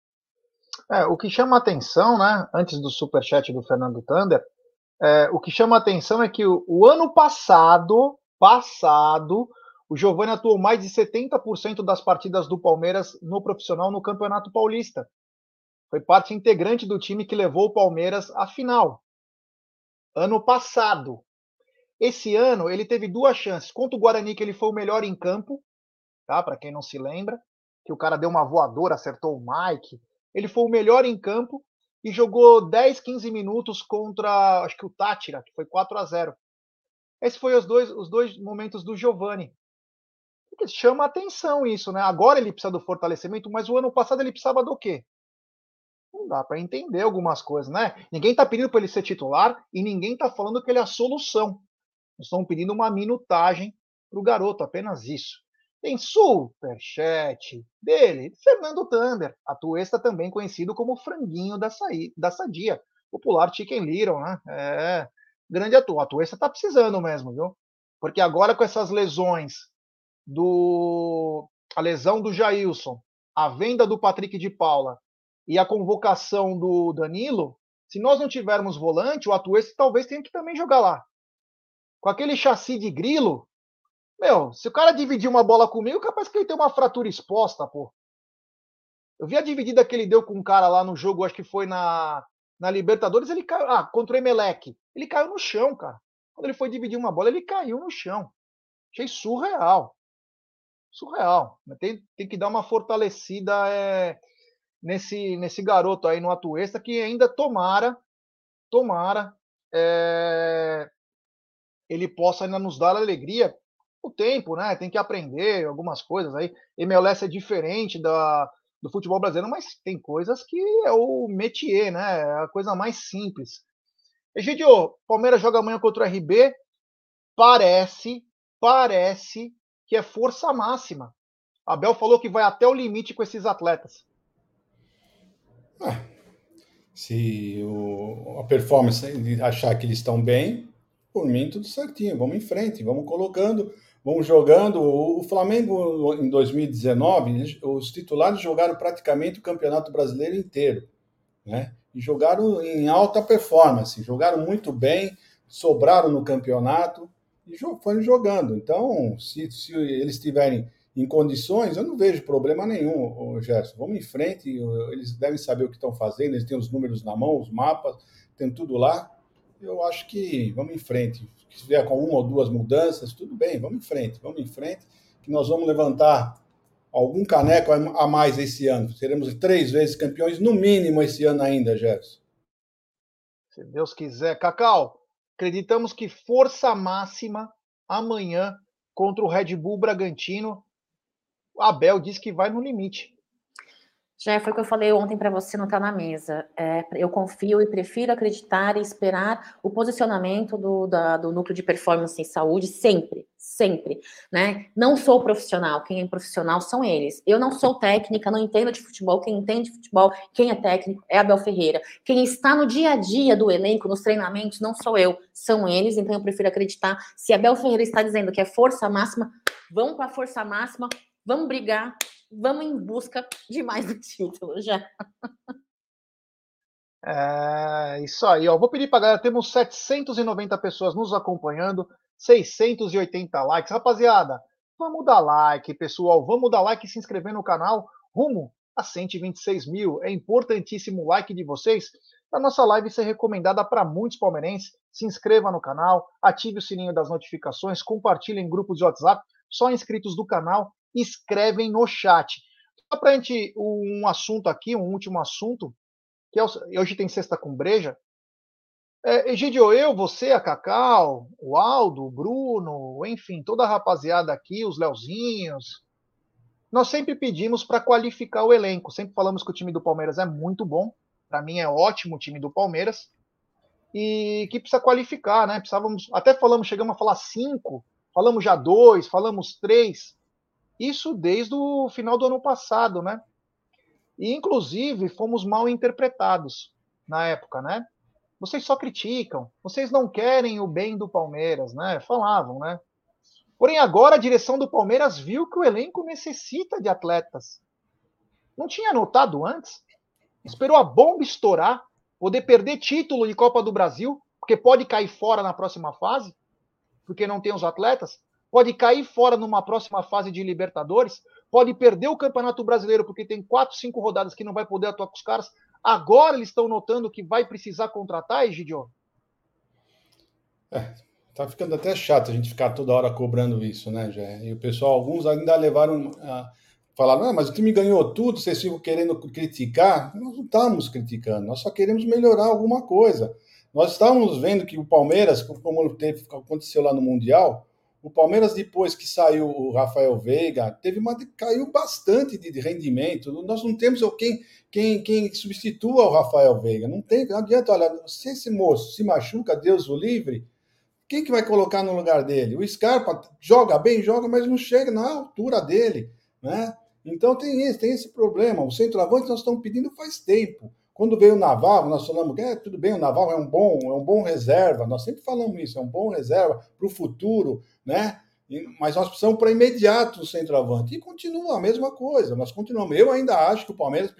É, o que chama atenção, né, antes do superchat do Fernando Thunder, é, o que chama atenção é que o, o ano passado, passado, o Giovani atuou mais de 70% das partidas do Palmeiras no profissional no Campeonato Paulista. Foi parte integrante do time que levou o Palmeiras à final. Ano passado. Esse ano ele teve duas chances. Contra o Guarani, que ele foi o melhor em campo, tá? Para quem não se lembra, que o cara deu uma voadora, acertou o Mike, ele foi o melhor em campo e jogou 10, 15 minutos contra, acho que o Tátira, que foi 4 a 0. Esses foram os dois, os dois momentos do Giovani. Chama atenção isso, né? Agora ele precisa do fortalecimento, mas o ano passado ele precisava do quê? Não dá para entender algumas coisas, né? Ninguém está pedindo para ele ser titular e ninguém está falando que ele é a solução. Estão pedindo uma minutagem para o garoto, apenas isso. Tem superchat dele, Fernando Thunder, atuesta também conhecido como franguinho da, saí, da sadia, popular Chicken Little, né? É, grande ator. Atuesta tá precisando mesmo, viu? Porque agora com essas lesões do a lesão do Jailson, a venda do Patrick de Paula e a convocação do Danilo, se nós não tivermos volante, o Atuesta talvez tenha que também jogar lá. Com aquele chassi de grilo, meu, se o cara dividir uma bola comigo, capaz que ele tem uma fratura exposta, pô. Eu vi a dividida que ele deu com um cara lá no jogo, acho que foi na, na Libertadores, ele caiu. Ah, contra o Emelec. Ele caiu no chão, cara. Quando ele foi dividir uma bola, ele caiu no chão. Achei surreal. Surreal. Tem, tem que dar uma fortalecida é, nesse, nesse garoto aí no Atuesta, que ainda tomara, tomara, é, ele possa ainda nos dar alegria. O tempo, né? Tem que aprender algumas coisas aí. MLS é diferente da, do futebol brasileiro, mas tem coisas que é o métier, né? É a coisa mais simples. Egidio, Palmeiras joga amanhã contra o RB. Parece, parece que é força máxima. Abel falou que vai até o limite com esses atletas. Ah, se o, a performance achar que eles estão bem, por mim tudo certinho. Vamos em frente, vamos colocando, vamos jogando. O, Flamengo em 2019, os titulares jogaram praticamente o Campeonato Brasileiro inteiro, né? E jogaram em alta performance, jogaram muito bem, sobraram no campeonato e foram jogando. Então, se, se eles tiverem em condições, eu não vejo problema nenhum, Gerson. Vamos em frente, eles devem saber o que estão fazendo, eles têm os números na mão, os mapas, tem tudo lá. Eu acho que vamos em frente. Se vier com uma ou duas mudanças, tudo bem, vamos em frente, vamos em frente, que nós vamos levantar algum caneco a mais esse ano. Seremos três vezes campeões, no mínimo, esse ano ainda, Gerson. Se Deus quiser. Cacau, acreditamos que força máxima amanhã contra o Red Bull Bragantino Abel diz que vai no limite. Já foi o que eu falei ontem para você não estar tá na mesa. É, eu confio e prefiro acreditar e esperar o posicionamento do, da, do núcleo de performance em saúde sempre, sempre. Né? Não sou profissional, quem é profissional são eles. Eu não sou técnica, não entendo de futebol. Quem entende de futebol, quem é técnico, é Abel Ferreira. Quem está no dia a dia do elenco, nos treinamentos, não sou eu, são eles. Então eu prefiro acreditar. Se Abel Ferreira está dizendo que é força máxima, vão para a força máxima Vamos brigar, vamos em busca de mais um título já. É isso aí, ó. Vou pedir para galera, temos 790 pessoas nos acompanhando, 680 likes. Rapaziada, vamos dar like, pessoal. Vamos dar like e se inscrever no canal. Rumo a 126 mil. É importantíssimo o like de vocês para nossa live ser recomendada para muitos palmeirenses. Se inscreva no canal, ative o sininho das notificações, compartilhe em grupos de WhatsApp. Só inscritos do canal escrevem no chat. Só para a gente, um assunto aqui, um último assunto, que é hoje tem sexta com breja. É, Egidio, eu, você, a Cacau, o Aldo, o Bruno, enfim, toda a rapaziada aqui, os Leozinhos, nós sempre pedimos para qualificar o elenco. Sempre falamos que o time do Palmeiras é muito bom. Para mim é ótimo o time do Palmeiras. E que precisa qualificar, né? Precisávamos, até falamos, chegamos a falar cinco, falamos já dois, falamos três. Isso desde o final do ano passado, né? E, inclusive, fomos mal interpretados na época, né? Vocês só criticam, vocês não querem o bem do Palmeiras, né? Falavam, né? Porém, agora a direção do Palmeiras viu que o elenco necessita de atletas. Não tinha notado antes? Esperou a bomba estourar, poder perder título de Copa do Brasil, porque pode cair fora na próxima fase, porque não tem os atletas pode cair fora numa próxima fase de Libertadores, pode perder o Campeonato Brasileiro porque tem quatro, cinco rodadas que não vai poder atuar com os caras. Agora eles estão notando que vai precisar contratar, Egidio? É, tá ficando até chato a gente ficar toda hora cobrando isso, né, Jé? E o pessoal, alguns ainda levaram a falar, não, mas o time ganhou tudo, vocês ficam querendo criticar. Nós não estamos criticando, nós só queremos melhorar alguma coisa. Nós estávamos vendo que o Palmeiras, como aconteceu lá no Mundial, o Palmeiras, depois que saiu o Rafael Veiga, teve uma, caiu bastante de, rendimento. Nós não temos quem, quem, quem substitua o Rafael Veiga. Não tem, não adianta, olha, se esse moço se machuca, Deus o livre, quem que vai colocar no lugar dele? O Scarpa joga bem, joga, mas não chega na altura dele, né? Então tem esse, tem esse problema. O centroavante nós estamos pedindo faz tempo. Quando veio o Navarro, nós falamos que é, tudo bem, o Navarro é um bom, é um bom reserva, nós sempre falamos isso, é um bom reserva para o futuro, né? Mas nós precisamos para imediato o centroavante. E continua a mesma coisa, nós continuamos. Eu ainda acho que o Palmeiras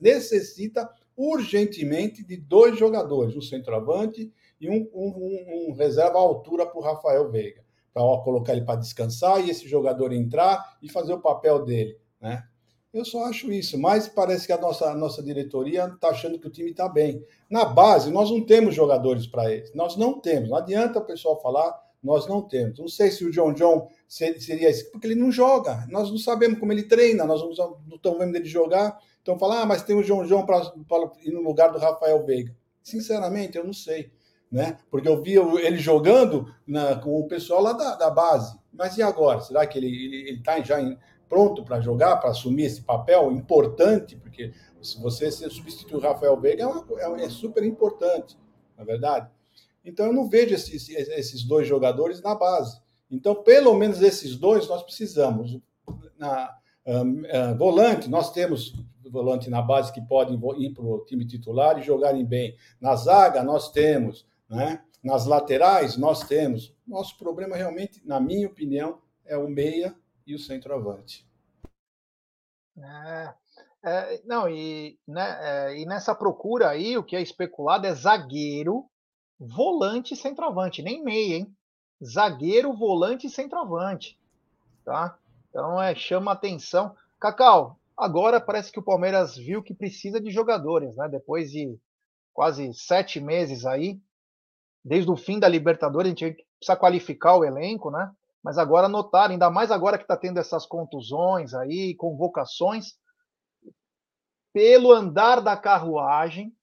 necessita urgentemente de dois jogadores, um centroavante e um, um, um, reserva à altura para o Rafael Veiga, para colocar ele para descansar e esse jogador entrar e fazer o papel dele, né? Eu só acho isso, mas parece que a nossa, a nossa diretoria está achando que o time está bem. Na base, nós não temos jogadores para eles. Nós não temos. Não adianta o pessoal falar, nós não temos. Não sei se o John John seria esse, porque ele não joga. Nós não sabemos como ele treina, nós não, estamos vendo ele jogar. Então, falar, ah, mas tem o John John para ir no lugar do Rafael Veiga. Sinceramente, eu não sei. né? Porque eu via ele jogando na, com o pessoal lá da, da base. Mas e agora? Será que ele está já em, pronto para jogar, para assumir esse papel importante? Porque se você substituir o Rafael Veiga é, uma, é, é super importante, na é verdade. Então eu não vejo esses, esses dois jogadores na base. Então, pelo menos esses dois nós precisamos. Na um, uh, volante, nós temos volante na base que podem ir para o time titular e jogarem bem. Na zaga, nós temos. Né? Nas laterais, nós temos. Nosso problema, realmente, na minha opinião, é o meia e o centroavante. É, é, não, e, né, é, e nessa procura aí, o que é especulado é zagueiro, volante e centroavante, nem meia, hein? Zagueiro, volante e centroavante. Tá? Então é, chama atenção. Cacau, agora parece que o Palmeiras viu que precisa de jogadores, né? Depois de quase sete meses aí, desde o fim da Libertadores, a gente precisa qualificar o elenco, né? Mas agora notaram, ainda mais agora que está tendo essas contusões aí, convocações, pelo andar da carruagem,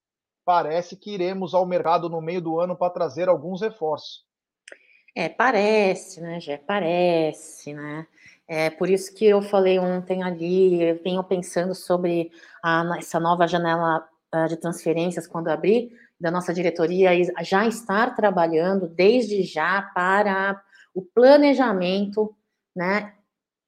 parece que iremos ao mercado no meio do ano para trazer alguns reforços. É, parece, né, Jé? Parece, né? É por isso que eu falei ontem ali, eu venho pensando sobre a, essa nova janela uh, de transferências quando abrir, da nossa diretoria já estar trabalhando desde já para o planejamento, né?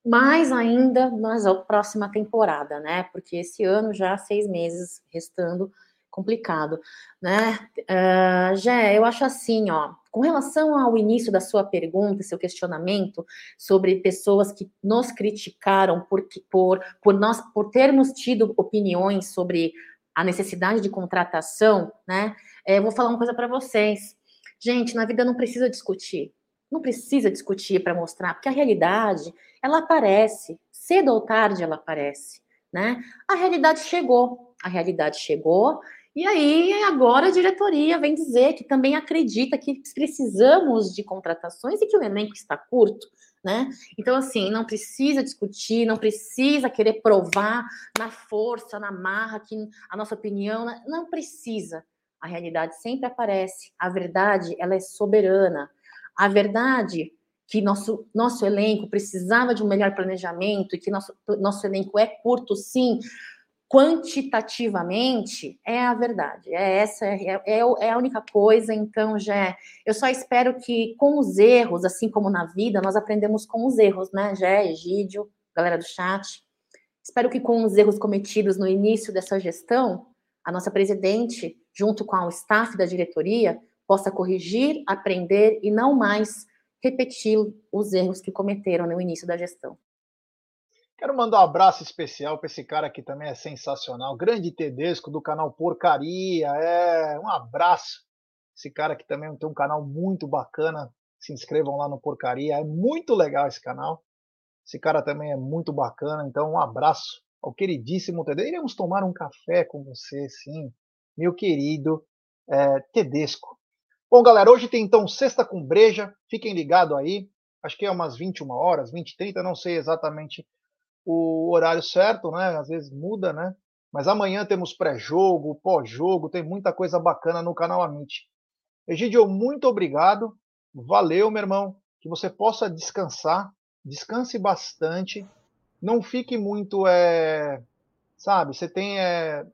Mais ainda na próxima temporada, né? Porque esse ano já seis meses restando complicado, né? Uh, Gé, eu acho assim, ó, com relação ao início da sua pergunta, seu questionamento sobre pessoas que nos criticaram por, por, por nós por termos tido opiniões sobre a necessidade de contratação, né? É, eu vou falar uma coisa para vocês. Gente, na vida não precisa discutir. Não precisa discutir para mostrar, porque a realidade, ela aparece. Cedo ou tarde ela aparece, né? A realidade chegou. A realidade chegou e aí, agora a diretoria vem dizer que também acredita que precisamos de contratações e que o elenco está curto, né? Então, assim, não precisa discutir, não precisa querer provar na força, na marra, que a nossa opinião, né? não precisa. A realidade sempre aparece, a verdade, ela é soberana. A verdade que nosso, nosso elenco precisava de um melhor planejamento e que nosso, nosso elenco é curto, sim, quantitativamente é a verdade. É essa é, é, é, a única coisa. Então, já eu só espero que com os erros, assim como na vida, nós aprendemos com os erros, né, Jé, Egídio, galera do chat. Espero que com os erros cometidos no início dessa gestão, a nossa presidente, junto com o staff da diretoria, possa corrigir, aprender e não mais repetir os erros que cometeram no início da gestão. Quero mandar um abraço especial para esse cara que também é sensacional, grande Tedesco do canal Porcaria. É, um abraço. Esse cara que também tem um canal muito bacana. Se inscrevam lá no Porcaria, é muito legal esse canal. Esse cara também é muito bacana, então um abraço ao queridíssimo Tedesco. Iremos tomar um café com você, sim, meu querido é, Tedesco. Bom, galera, hoje tem então Sexta com Breja. Fiquem ligados aí. Acho que é umas 21 horas, 20, 30, não sei exatamente o horário certo, né? Às vezes muda, né? Mas amanhã temos pré-jogo, pós-jogo, tem muita coisa bacana no canal Amit. Egidio, muito obrigado. Valeu, meu irmão. Que você possa descansar, descanse bastante. Não fique muito, é, sabe? Você tem, é,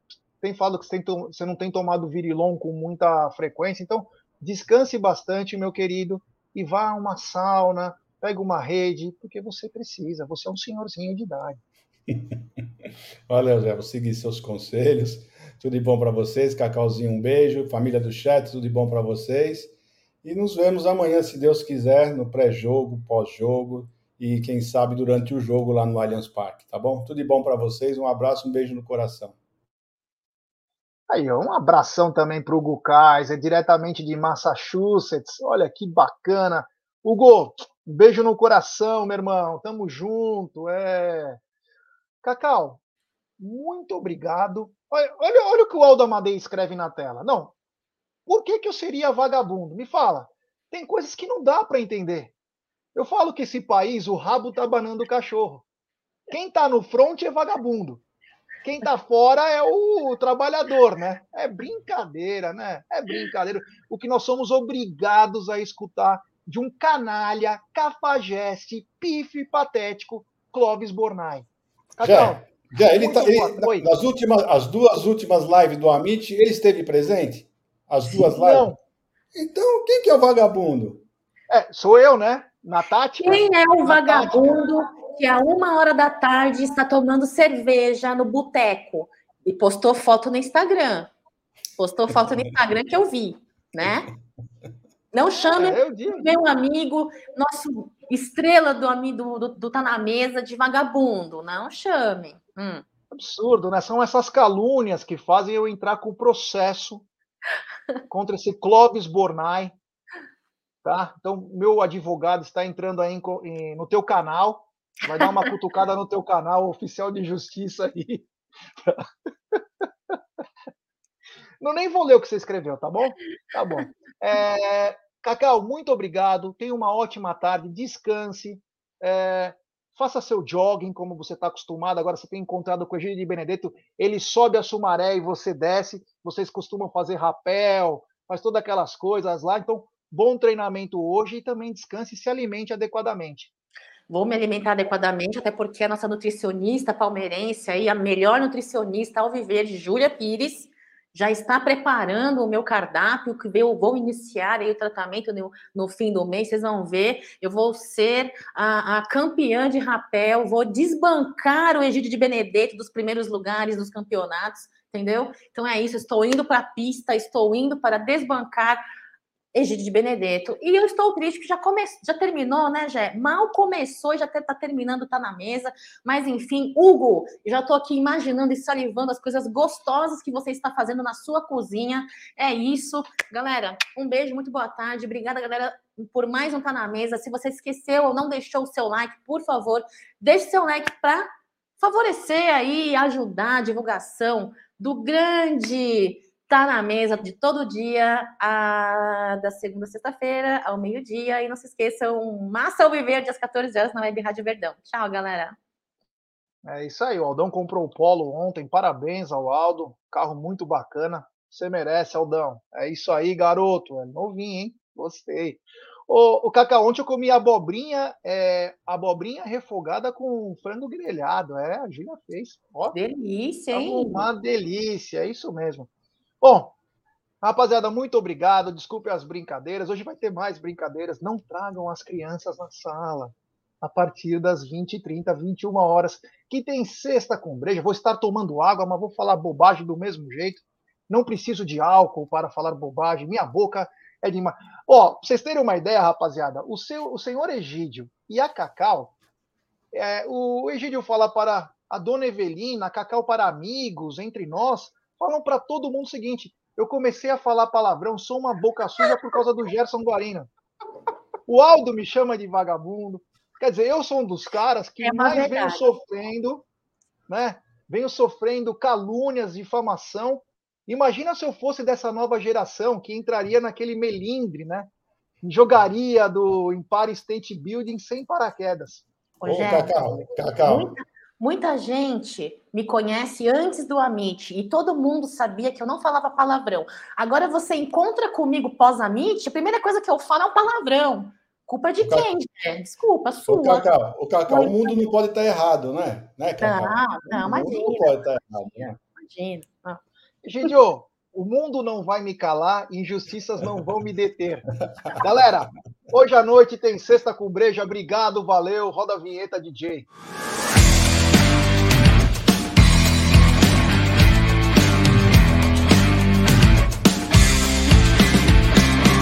tem falado que você, tem, você não tem tomado virilon com muita frequência, então descanse bastante, meu querido, e vá a uma sauna, pega uma rede, porque você precisa, você é um senhorzinho de idade. (laughs) Olha, Zé, vou seguir seus conselhos. Tudo de bom para vocês. Cacauzinho, um beijo. Família do chat, tudo de bom para vocês. E nos vemos amanhã, se Deus quiser, no pré-jogo, pós-jogo e quem sabe durante o jogo lá no Allianz Parque, tá bom? Tudo de bom para vocês. Um abraço, um beijo no coração. Aí, um abração também para o Hugo Kaiser, diretamente de Massachusetts. Olha que bacana. Hugo, um beijo no coração, meu irmão. Tamo junto. É. Cacau, muito obrigado. Olha, olha, olha o que o Aldo Amadei escreve na tela. Não. Por que, que eu seria vagabundo? Me fala. Tem coisas que não dá para entender. Eu falo que esse país, o rabo tá banando o cachorro. Quem tá no front é vagabundo. quem tá fora é o trabalhador, né? É brincadeira, né? É brincadeira. O que nós somos obrigados a escutar de um canalha, cafajeste, pife patético, Clóvis Bornai. Já, já ele tá, ele, nas últimas, as duas últimas lives do Amit, ele esteve presente? As duas lives? Não. Então, quem que é o vagabundo? É, sou eu, né? Na tática. Quem é o vagabundo que a uma hora da tarde está tomando cerveja no boteco e postou foto no Instagram? Postou foto no Instagram que eu vi, né? Não chame é, meu amigo, nosso estrela do amigo do, do, Tá na Mesa de vagabundo. Não chame. Hum. Absurdo, né? São essas calúnias que fazem eu entrar com processo (laughs) contra esse Clóvis Bornai. Tá? Então, meu advogado está entrando aí em, em, no teu canal. Vai dar uma cutucada no teu canal oficial de justiça aí. (laughs) Não nem vou ler o que você escreveu, tá bom? Tá bom. É, Cacau, muito obrigado. Tenha uma ótima tarde. Descanse. É, faça seu jogging, como você está acostumado. Agora você tem encontrado com o Egídio de Benedetto. Ele sobe a Sumaré e você desce. Vocês costumam fazer rapel, faz todas aquelas coisas lá. Então, bom treinamento hoje e também descanse e se alimente adequadamente. Vou me alimentar adequadamente, até porque a nossa nutricionista palmeirense, aí, a melhor nutricionista ao viver, Júlia Pires, já está preparando o meu cardápio, que eu vou iniciar aí o tratamento no, no fim do mês, vocês vão ver, eu vou ser a, a, campeã de rapel, vou desbancar o Egídio de Benedetto dos primeiros lugares nos campeonatos, entendeu? Então é isso, estou indo para a pista, estou indo para desbancar Egídio de Benedetto. E eu estou triste que já, come... já terminou, né, Jé? Mal começou já está terminando, está na mesa. Mas, enfim, Hugo, já estou aqui imaginando e salivando as coisas gostosas que você está fazendo na sua cozinha. É isso. Galera, um beijo, muito boa tarde. Obrigada, galera, por mais um Tá na Mesa. Se você esqueceu ou não deixou o seu like, por favor, deixe seu like para favorecer aí, ajudar a divulgação do grande Tá na mesa de todo dia, a, da segunda a sexta-feira, ao meio-dia. E não se esqueçam, Massa ao Viver, às 14 horas, na Web Rádio Verdão. Tchau, galera. É isso aí, o Aldão comprou o Polo ontem. Parabéns ao Aldo. Carro muito bacana. Você merece, Aldão. É isso aí, garoto. É novinho, hein? Gostei. O, o Cacá, ontem eu comi abobrinha, é, abobrinha refogada com frango grelhado. É, a Gina fez. Ó, delícia, hein? Uma delícia, é isso mesmo. Bom, rapaziada, muito obrigado. Desculpe as brincadeiras. Hoje vai ter mais brincadeiras. Não tragam as crianças na sala a partir das 20h30, 21 horas, que tem sexta com breja. Vou estar tomando água, mas vou falar bobagem do mesmo jeito. Não preciso de álcool para falar bobagem. Minha boca é de. Ó, vocês terem uma ideia, rapaziada, o, seu, o senhor Egídio e a Cacau, é, o Egídio fala para a dona Evelina, a Cacau para amigos, entre nós falam para todo mundo o seguinte: eu comecei a falar palavrão, sou uma boca suja por causa do Gerson Guarina. O Aldo me chama de vagabundo. Quer dizer, eu sou um dos caras que é mais venho sofrendo, né? Venho sofrendo calúnias, difamação. Imagina se eu fosse dessa nova geração que entraria naquele melindre, né? Jogaria do Empire State Building sem paraquedas. Ô, Cacau, Cacau. Muita, gente me conhece antes do Amit e todo mundo sabia que eu não falava palavrão. Agora você encontra comigo pós-Amit, a primeira coisa que eu falo é um palavrão. Culpa de quem, né? Desculpa, sua. O Cacau, o, Cacau, o mundo não pode estar errado, né? né Cacau? Não, não, imagina. Não pode estar errado, né? Imagina. Gidio, o mundo não vai me calar, injustiças não vão me deter. Galera, hoje à noite tem Sexta com Breja. Obrigado, valeu. Roda a vinheta, DJ.